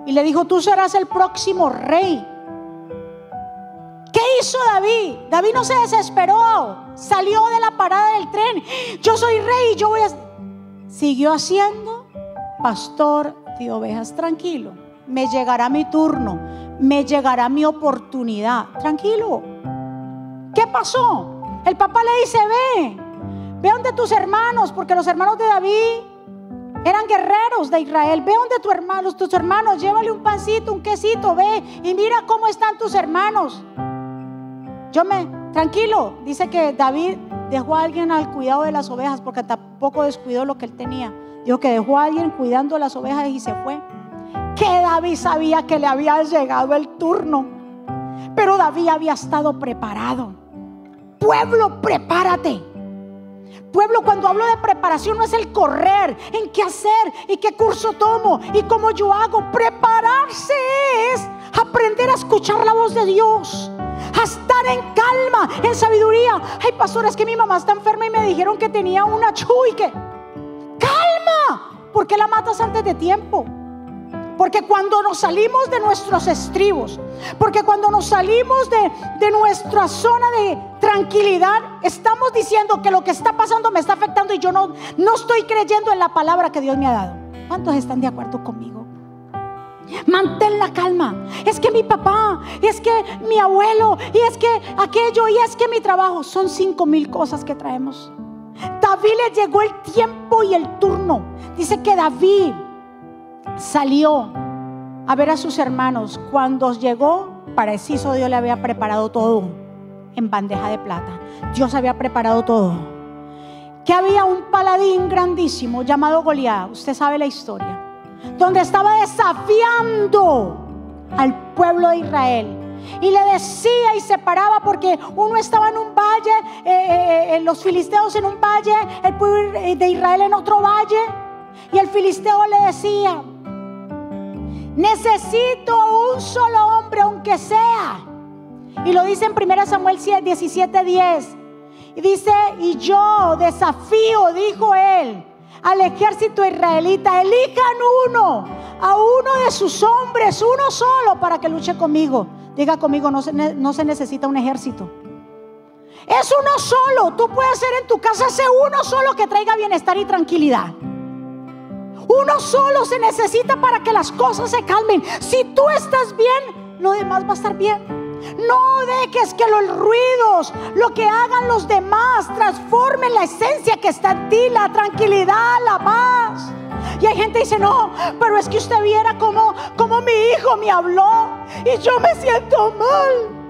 y le dijo, tú serás el próximo rey hizo David? David no se desesperó, salió de la parada del tren. Yo soy rey, yo voy a... Siguió haciendo pastor de ovejas, tranquilo. Me llegará mi turno, me llegará mi oportunidad, tranquilo. ¿Qué pasó? El papá le dice, ve, ve donde tus hermanos, porque los hermanos de David eran guerreros de Israel. Ve donde tus hermanos, tus hermanos, llévale un pancito, un quesito, ve y mira cómo están tus hermanos. Yo me, tranquilo, dice que David dejó a alguien al cuidado de las ovejas porque tampoco descuidó lo que él tenía. Dijo que dejó a alguien cuidando las ovejas y se fue. Que David sabía que le había llegado el turno. Pero David había estado preparado. Pueblo, prepárate. Pueblo, cuando hablo de preparación no es el correr, en qué hacer y qué curso tomo y cómo yo hago. Prepararse es aprender a escuchar la voz de Dios a estar en calma, en sabiduría. Hay pastores que mi mamá está enferma y me dijeron que tenía una chuy que calma, ¿por qué la matas antes de tiempo? Porque cuando nos salimos de nuestros estribos, porque cuando nos salimos de, de, nuestra zona de tranquilidad, estamos diciendo que lo que está pasando me está afectando y yo no, no estoy creyendo en la palabra que Dios me ha dado. ¿Cuántos están de acuerdo conmigo? Mantén la calma. Es que mi papá, es que mi abuelo, y es que aquello, y es que mi trabajo. Son cinco mil cosas que traemos. David le llegó el tiempo y el turno. Dice que David salió a ver a sus hermanos. Cuando llegó, preciso Dios le había preparado todo en bandeja de plata. Dios había preparado todo. Que había un paladín grandísimo llamado Goliat. Usted sabe la historia donde estaba desafiando al pueblo de Israel. Y le decía y se paraba porque uno estaba en un valle, eh, eh, eh, los filisteos en un valle, el pueblo de Israel en otro valle. Y el filisteo le decía, necesito un solo hombre aunque sea. Y lo dice en 1 Samuel 17, 10. Y dice, y yo desafío, dijo él, al ejército israelita, elijan uno, a uno de sus hombres, uno solo, para que luche conmigo. Diga conmigo, no se, no se necesita un ejército. Es uno solo. Tú puedes ser en tu casa ese uno solo que traiga bienestar y tranquilidad. Uno solo se necesita para que las cosas se calmen. Si tú estás bien, lo demás va a estar bien. No dejes que los ruidos, lo que hagan los demás, transformen la esencia que está en ti, la tranquilidad, la paz. Y hay gente que dice, no, pero es que usted viera como, como mi hijo me habló y yo me siento mal.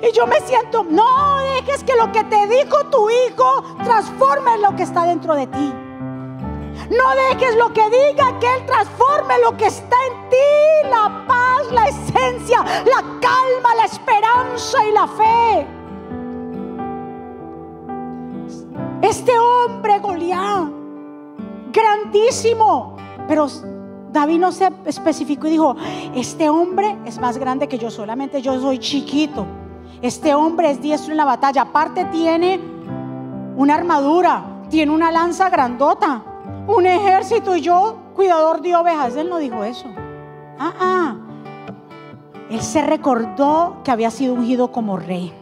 Y yo me siento, no dejes que lo que te dijo tu hijo transforme lo que está dentro de ti. No dejes lo que diga que Él transforme lo que está en ti, la paz, la esencia, la calma, la esperanza y la fe. Este hombre Goliat, grandísimo, pero David no se especificó y dijo, este hombre es más grande que yo, solamente yo soy chiquito. Este hombre es diestro en la batalla, aparte tiene una armadura, tiene una lanza grandota, un ejército y yo cuidador de ovejas. Él no dijo eso. Ah, ah. Él se recordó que había sido ungido como rey.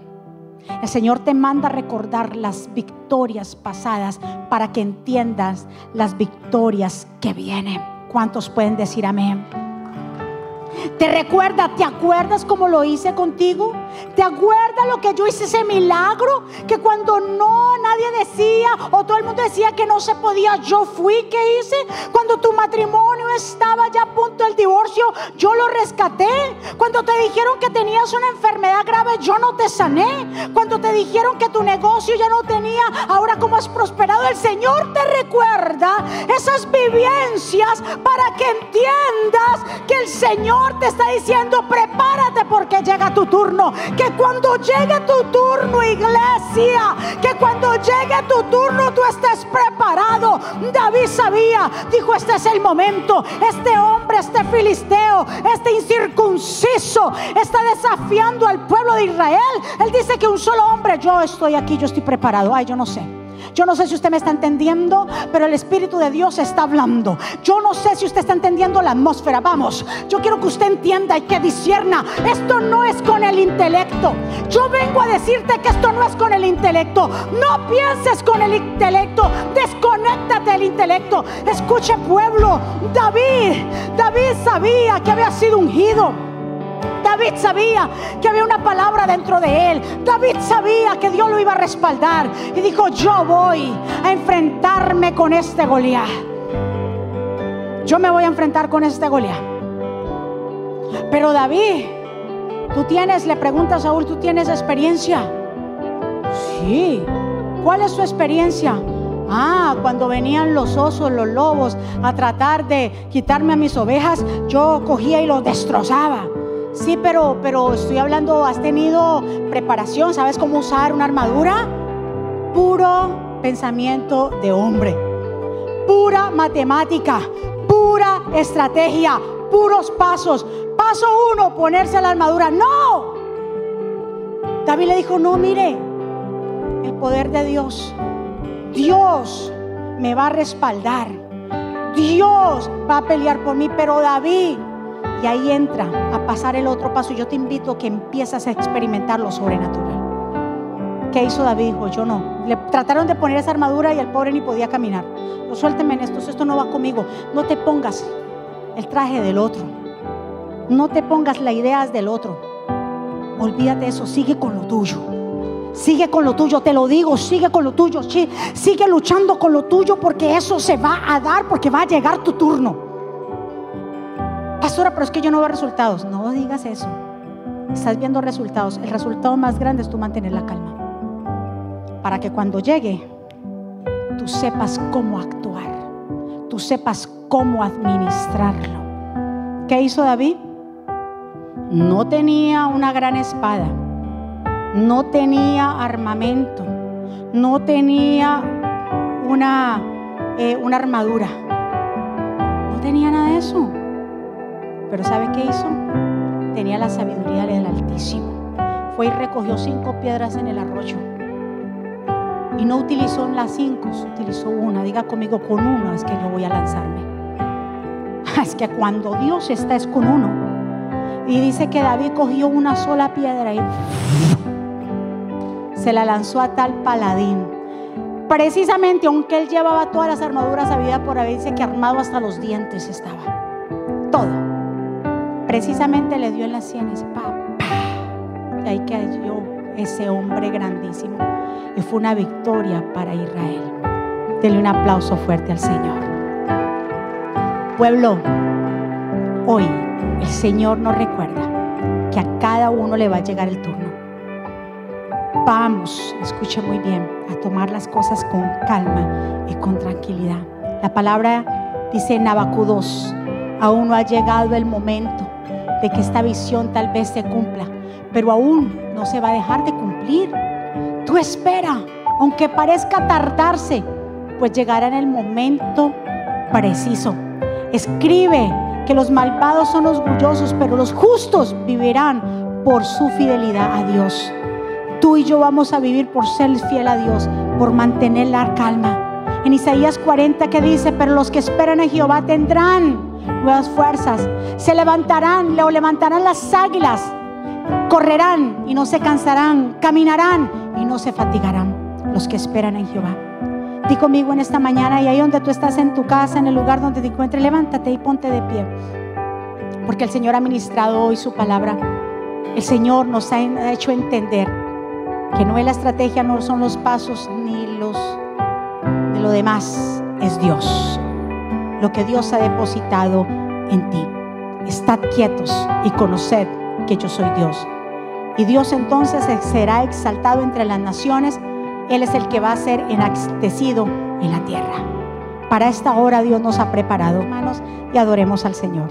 El Señor te manda a recordar las victorias pasadas para que entiendas las victorias que vienen. ¿Cuántos pueden decir amén? Te recuerda, ¿te acuerdas cómo lo hice contigo? ¿Te acuerdas lo que yo hice ese milagro? Que cuando no nadie decía o todo el mundo decía que no se podía, yo fui que hice. Cuando tu matrimonio estaba ya a punto del divorcio, yo lo rescaté. Cuando te dijeron que tenías una enfermedad grave, yo no te sané. Cuando te dijeron que tu negocio ya no tenía, ahora como has prosperado, el Señor te recuerda esas vivencias para que entiendas que el Señor te está diciendo, prepárate porque llega tu turno. Que cuando llegue tu turno, iglesia, que cuando llegue tu turno tú estés preparado. David sabía, dijo, este es el momento. Este hombre, este filisteo, este incircunciso, está desafiando al pueblo de Israel. Él dice que un solo hombre, yo estoy aquí, yo estoy preparado. Ay, yo no sé. Yo no sé si usted me está entendiendo, pero el Espíritu de Dios está hablando. Yo no sé si usted está entendiendo la atmósfera. Vamos, yo quiero que usted entienda y que disierna. Esto no es con el intelecto. Yo vengo a decirte que esto no es con el intelecto. No pienses con el intelecto. Desconéctate del intelecto. Escuche pueblo. David, David sabía que había sido ungido. David sabía que había una palabra dentro de él. David sabía que Dios lo iba a respaldar. Y dijo, yo voy a enfrentarme con este Goliat. Yo me voy a enfrentar con este Goliat. Pero David, tú tienes, le pregunta a Saúl, ¿tú tienes experiencia? Sí. ¿Cuál es su experiencia? Ah, cuando venían los osos, los lobos a tratar de quitarme a mis ovejas, yo cogía y los destrozaba. Sí, pero, pero estoy hablando, has tenido preparación, ¿sabes cómo usar una armadura? Puro pensamiento de hombre, pura matemática, pura estrategia, puros pasos. Paso uno, ponerse la armadura. No. David le dijo, no, mire, el poder de Dios. Dios me va a respaldar. Dios va a pelear por mí, pero David y ahí entra a pasar el otro paso. Yo te invito a que empieces a experimentar lo sobrenatural. ¿Qué hizo David? Dijo, yo no. Le trataron de poner esa armadura y el pobre ni podía caminar. No, suélteme en esto, esto no va conmigo. No te pongas el traje del otro. No te pongas las ideas del otro. Olvídate eso, sigue con lo tuyo. Sigue con lo tuyo, te lo digo, sigue con lo tuyo. Sigue luchando con lo tuyo porque eso se va a dar, porque va a llegar tu turno. Pastora, pero es que yo no veo resultados. No digas eso. Estás viendo resultados. El resultado más grande es tú mantener la calma. Para que cuando llegue, tú sepas cómo actuar. Tú sepas cómo administrarlo. ¿Qué hizo David? No tenía una gran espada. No tenía armamento. No tenía una, eh, una armadura. No tenía nada de eso. Pero ¿sabe qué hizo? Tenía la sabiduría del Altísimo. Fue y recogió cinco piedras en el arroyo. Y no utilizó las cinco, utilizó una. Diga conmigo, con una es que yo voy a lanzarme. Es que cuando Dios está es con uno. Y dice que David cogió una sola piedra y se la lanzó a tal paladín. Precisamente, aunque él llevaba todas las armaduras a vida por haber, dice que armado hasta los dientes estaba. Todo precisamente le dio en las sienes, pa, y ahí cayó ese hombre grandísimo. Y fue una victoria para Israel. Denle un aplauso fuerte al Señor. Pueblo, hoy el Señor nos recuerda que a cada uno le va a llegar el turno. Vamos, escucha muy bien, a tomar las cosas con calma y con tranquilidad. La palabra dice en Abacú 2, aún no ha llegado el momento de que esta visión tal vez se cumpla, pero aún no se va a dejar de cumplir. Tú espera, aunque parezca tardarse, pues llegará en el momento preciso. Escribe que los malvados son orgullosos, pero los justos vivirán por su fidelidad a Dios. Tú y yo vamos a vivir por ser fiel a Dios, por mantener la calma. En Isaías 40 que dice, pero los que esperan en Jehová tendrán nuevas fuerzas, se levantarán, levantarán las águilas, correrán y no se cansarán, caminarán y no se fatigarán los que esperan en Jehová. Di conmigo en esta mañana y ahí donde tú estás en tu casa, en el lugar donde te encuentres, levántate y ponte de pie. Porque el Señor ha ministrado hoy su palabra. El Señor nos ha hecho entender que no es la estrategia, no son los pasos ni los lo demás, es Dios. Lo que Dios ha depositado en ti. Estad quietos y conoced que yo soy Dios. Y Dios entonces será exaltado entre las naciones él es el que va a ser enaltecido en la tierra. Para esta hora Dios nos ha preparado, hermanos, y adoremos al Señor.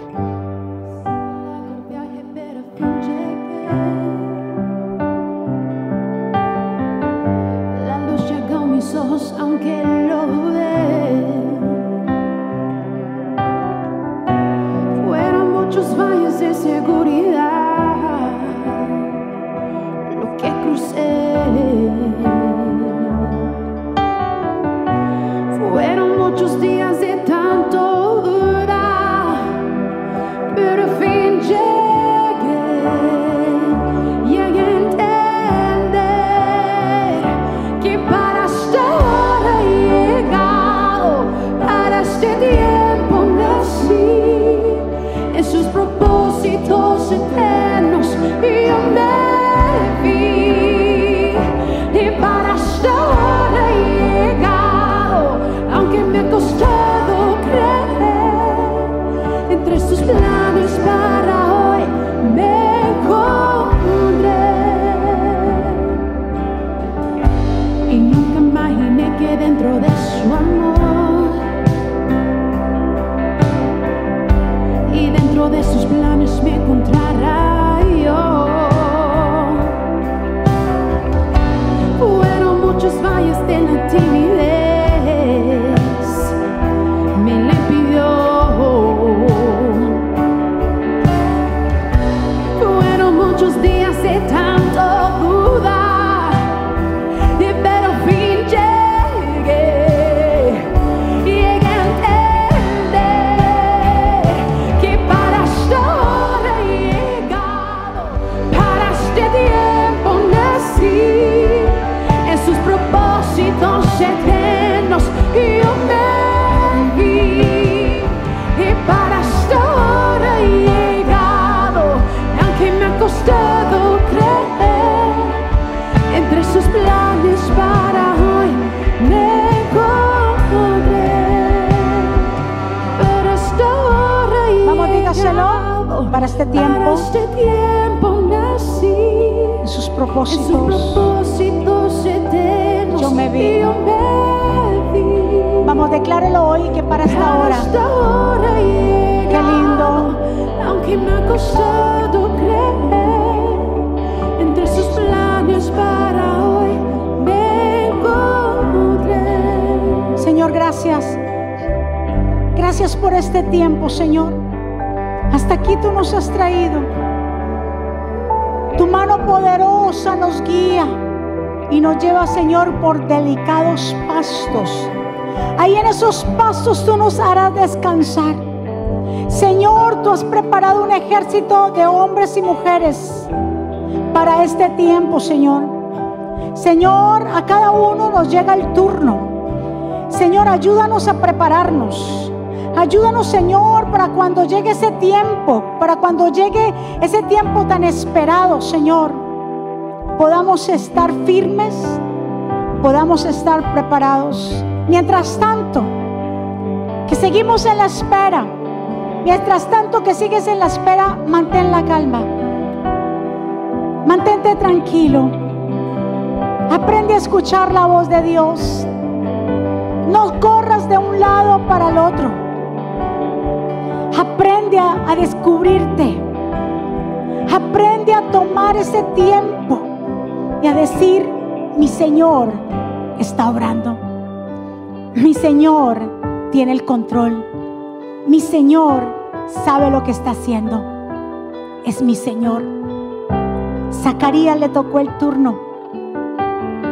Poderosa nos guía y nos lleva, Señor, por delicados pastos. Ahí en esos pastos tú nos harás descansar. Señor, tú has preparado un ejército de hombres y mujeres para este tiempo, Señor. Señor, a cada uno nos llega el turno. Señor, ayúdanos a prepararnos. Ayúdanos, Señor, para cuando llegue ese tiempo, para cuando llegue ese tiempo tan esperado, Señor, podamos estar firmes, podamos estar preparados. Mientras tanto, que seguimos en la espera, mientras tanto que sigues en la espera, mantén la calma. Mantente tranquilo. Aprende a escuchar la voz de Dios. No corras de un lado para el otro. Aprende a, a descubrirte. Aprende a tomar ese tiempo y a decir, mi Señor está obrando. Mi Señor tiene el control. Mi Señor sabe lo que está haciendo. Es mi Señor. Zacarías le tocó el turno.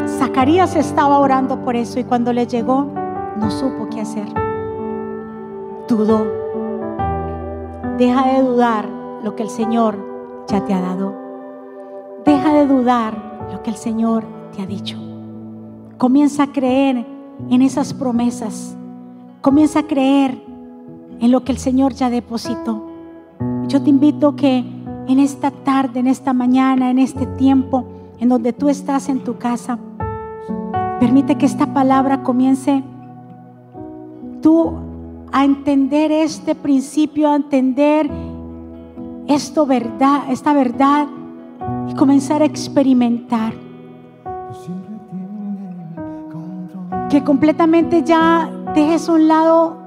Zacarías estaba orando por eso y cuando le llegó no supo qué hacer. Dudó. Deja de dudar lo que el Señor ya te ha dado. Deja de dudar lo que el Señor te ha dicho. Comienza a creer en esas promesas. Comienza a creer en lo que el Señor ya depositó. Yo te invito que en esta tarde, en esta mañana, en este tiempo, en donde tú estás en tu casa, permite que esta palabra comience tú a entender este principio, a entender esto verdad, esta verdad y comenzar a experimentar que completamente ya dejes a un lado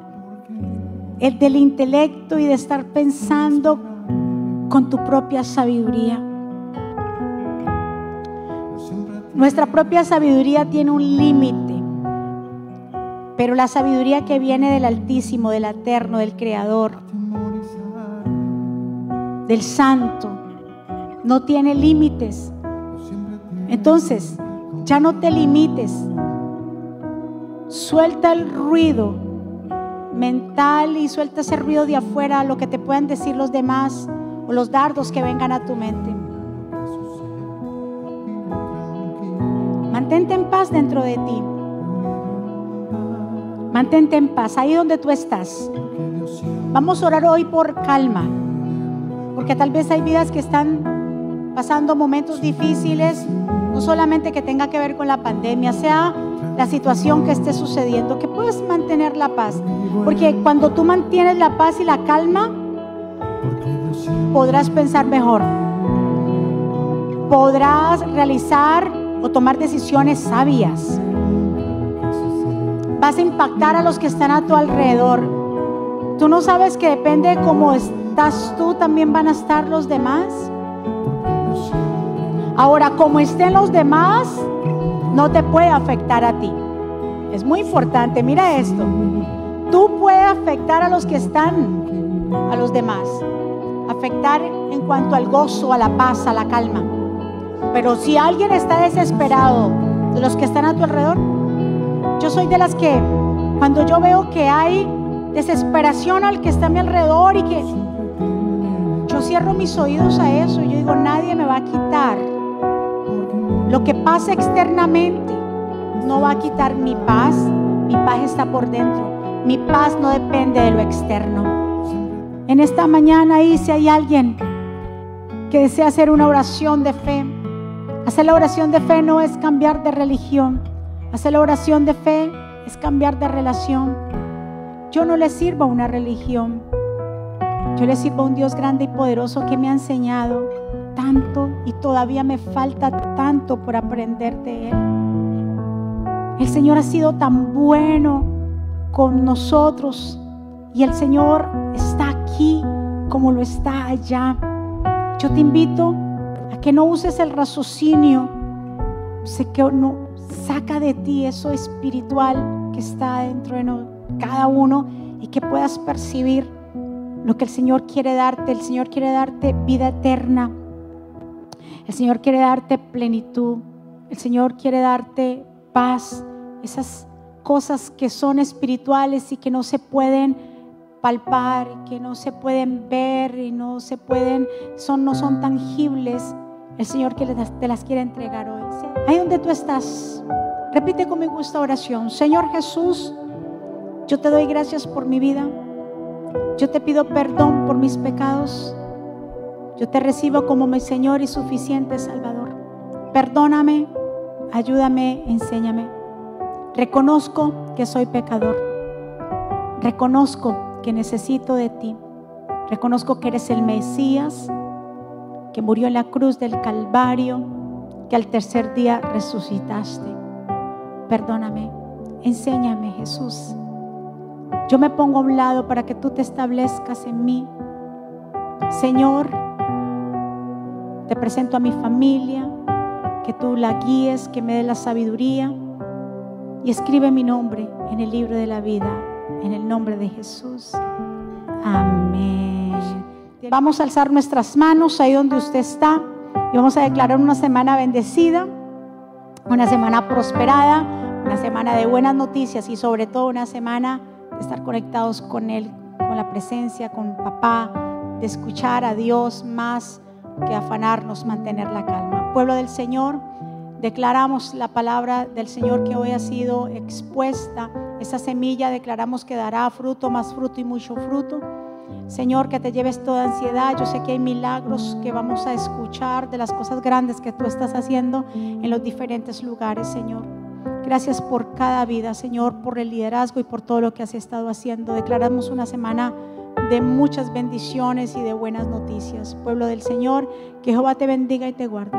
el del intelecto y de estar pensando con tu propia sabiduría. Nuestra propia sabiduría tiene un límite, pero la sabiduría que viene del Altísimo, del Eterno, del Creador, del Santo, no tiene límites. Entonces, ya no te limites. Suelta el ruido mental y suelta ese ruido de afuera, lo que te puedan decir los demás o los dardos que vengan a tu mente. Mantente en paz dentro de ti. Mantente en paz, ahí donde tú estás. Vamos a orar hoy por calma, porque tal vez hay vidas que están pasando momentos difíciles, no solamente que tenga que ver con la pandemia, sea la situación que esté sucediendo, que puedas mantener la paz. Porque cuando tú mantienes la paz y la calma, podrás pensar mejor. Podrás realizar o tomar decisiones sabias. Vas a impactar a los que están a tu alrededor. Tú no sabes que depende de cómo estás tú, también van a estar los demás. Ahora, como estén los demás, no te puede afectar a ti. Es muy importante, mira esto. Tú puedes afectar a los que están, a los demás. Afectar en cuanto al gozo, a la paz, a la calma. Pero si alguien está desesperado de los que están a tu alrededor, yo soy de las que cuando yo veo que hay desesperación al que está a mi alrededor y que yo cierro mis oídos a eso, yo digo, nadie me va a quitar lo que pasa externamente no va a quitar mi paz. Mi paz está por dentro. Mi paz no depende de lo externo. En esta mañana ahí si hay alguien que desea hacer una oración de fe, hacer la oración de fe no es cambiar de religión. Hacer la oración de fe es cambiar de relación. Yo no le sirvo a una religión. Yo le sirvo a un Dios grande y poderoso que me ha enseñado tanto y todavía me falta tanto por aprender de Él. El Señor ha sido tan bueno con nosotros y el Señor está aquí como lo está allá. Yo te invito a que no uses el raciocinio, sé que no saca de ti eso espiritual que está dentro de cada uno y que puedas percibir lo que el Señor quiere darte. El Señor quiere darte vida eterna. El Señor quiere darte plenitud. El Señor quiere darte paz. Esas cosas que son espirituales y que no se pueden palpar, que no se pueden ver y no se pueden, son, no son tangibles. El Señor que te las quiere entregar hoy. Ahí donde tú estás, repite conmigo esta oración. Señor Jesús, yo te doy gracias por mi vida. Yo te pido perdón por mis pecados. Yo te recibo como mi Señor y suficiente Salvador. Perdóname, ayúdame, enséñame. Reconozco que soy pecador. Reconozco que necesito de ti. Reconozco que eres el Mesías, que murió en la cruz del Calvario, que al tercer día resucitaste. Perdóname, enséñame Jesús. Yo me pongo a un lado para que tú te establezcas en mí. Señor, te presento a mi familia, que tú la guíes, que me dé la sabiduría y escribe mi nombre en el libro de la vida, en el nombre de Jesús. Amén. Vamos a alzar nuestras manos ahí donde usted está y vamos a declarar una semana bendecida, una semana prosperada, una semana de buenas noticias y sobre todo una semana estar conectados con Él, con la presencia, con papá, de escuchar a Dios más que afanarnos, mantener la calma. Pueblo del Señor, declaramos la palabra del Señor que hoy ha sido expuesta. Esa semilla declaramos que dará fruto, más fruto y mucho fruto. Señor, que te lleves toda ansiedad. Yo sé que hay milagros que vamos a escuchar de las cosas grandes que tú estás haciendo en los diferentes lugares, Señor. Gracias por cada vida, Señor, por el liderazgo y por todo lo que has estado haciendo. Declaramos una semana de muchas bendiciones y de buenas noticias. Pueblo del Señor, que Jehová te bendiga y te guarde.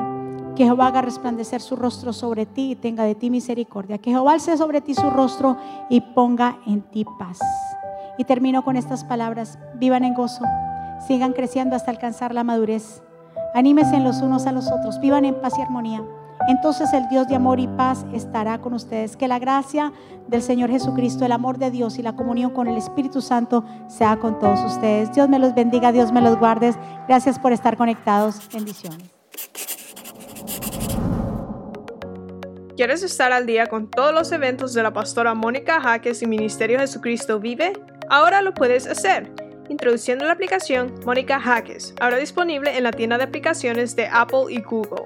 Que Jehová haga resplandecer su rostro sobre ti y tenga de ti misericordia. Que Jehová alce sobre ti su rostro y ponga en ti paz. Y termino con estas palabras. Vivan en gozo. Sigan creciendo hasta alcanzar la madurez. Anímense los unos a los otros. Vivan en paz y armonía. Entonces el Dios de amor y paz estará con ustedes. Que la gracia del Señor Jesucristo, el amor de Dios y la comunión con el Espíritu Santo sea con todos ustedes. Dios me los bendiga, Dios me los guarde. Gracias por estar conectados. Bendiciones. ¿Quieres estar al día con todos los eventos de la pastora Mónica Jaques y Ministerio Jesucristo Vive? Ahora lo puedes hacer. Introduciendo la aplicación Mónica Jaques, ahora disponible en la tienda de aplicaciones de Apple y Google.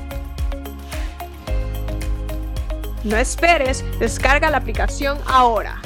No esperes, descarga la aplicación ahora.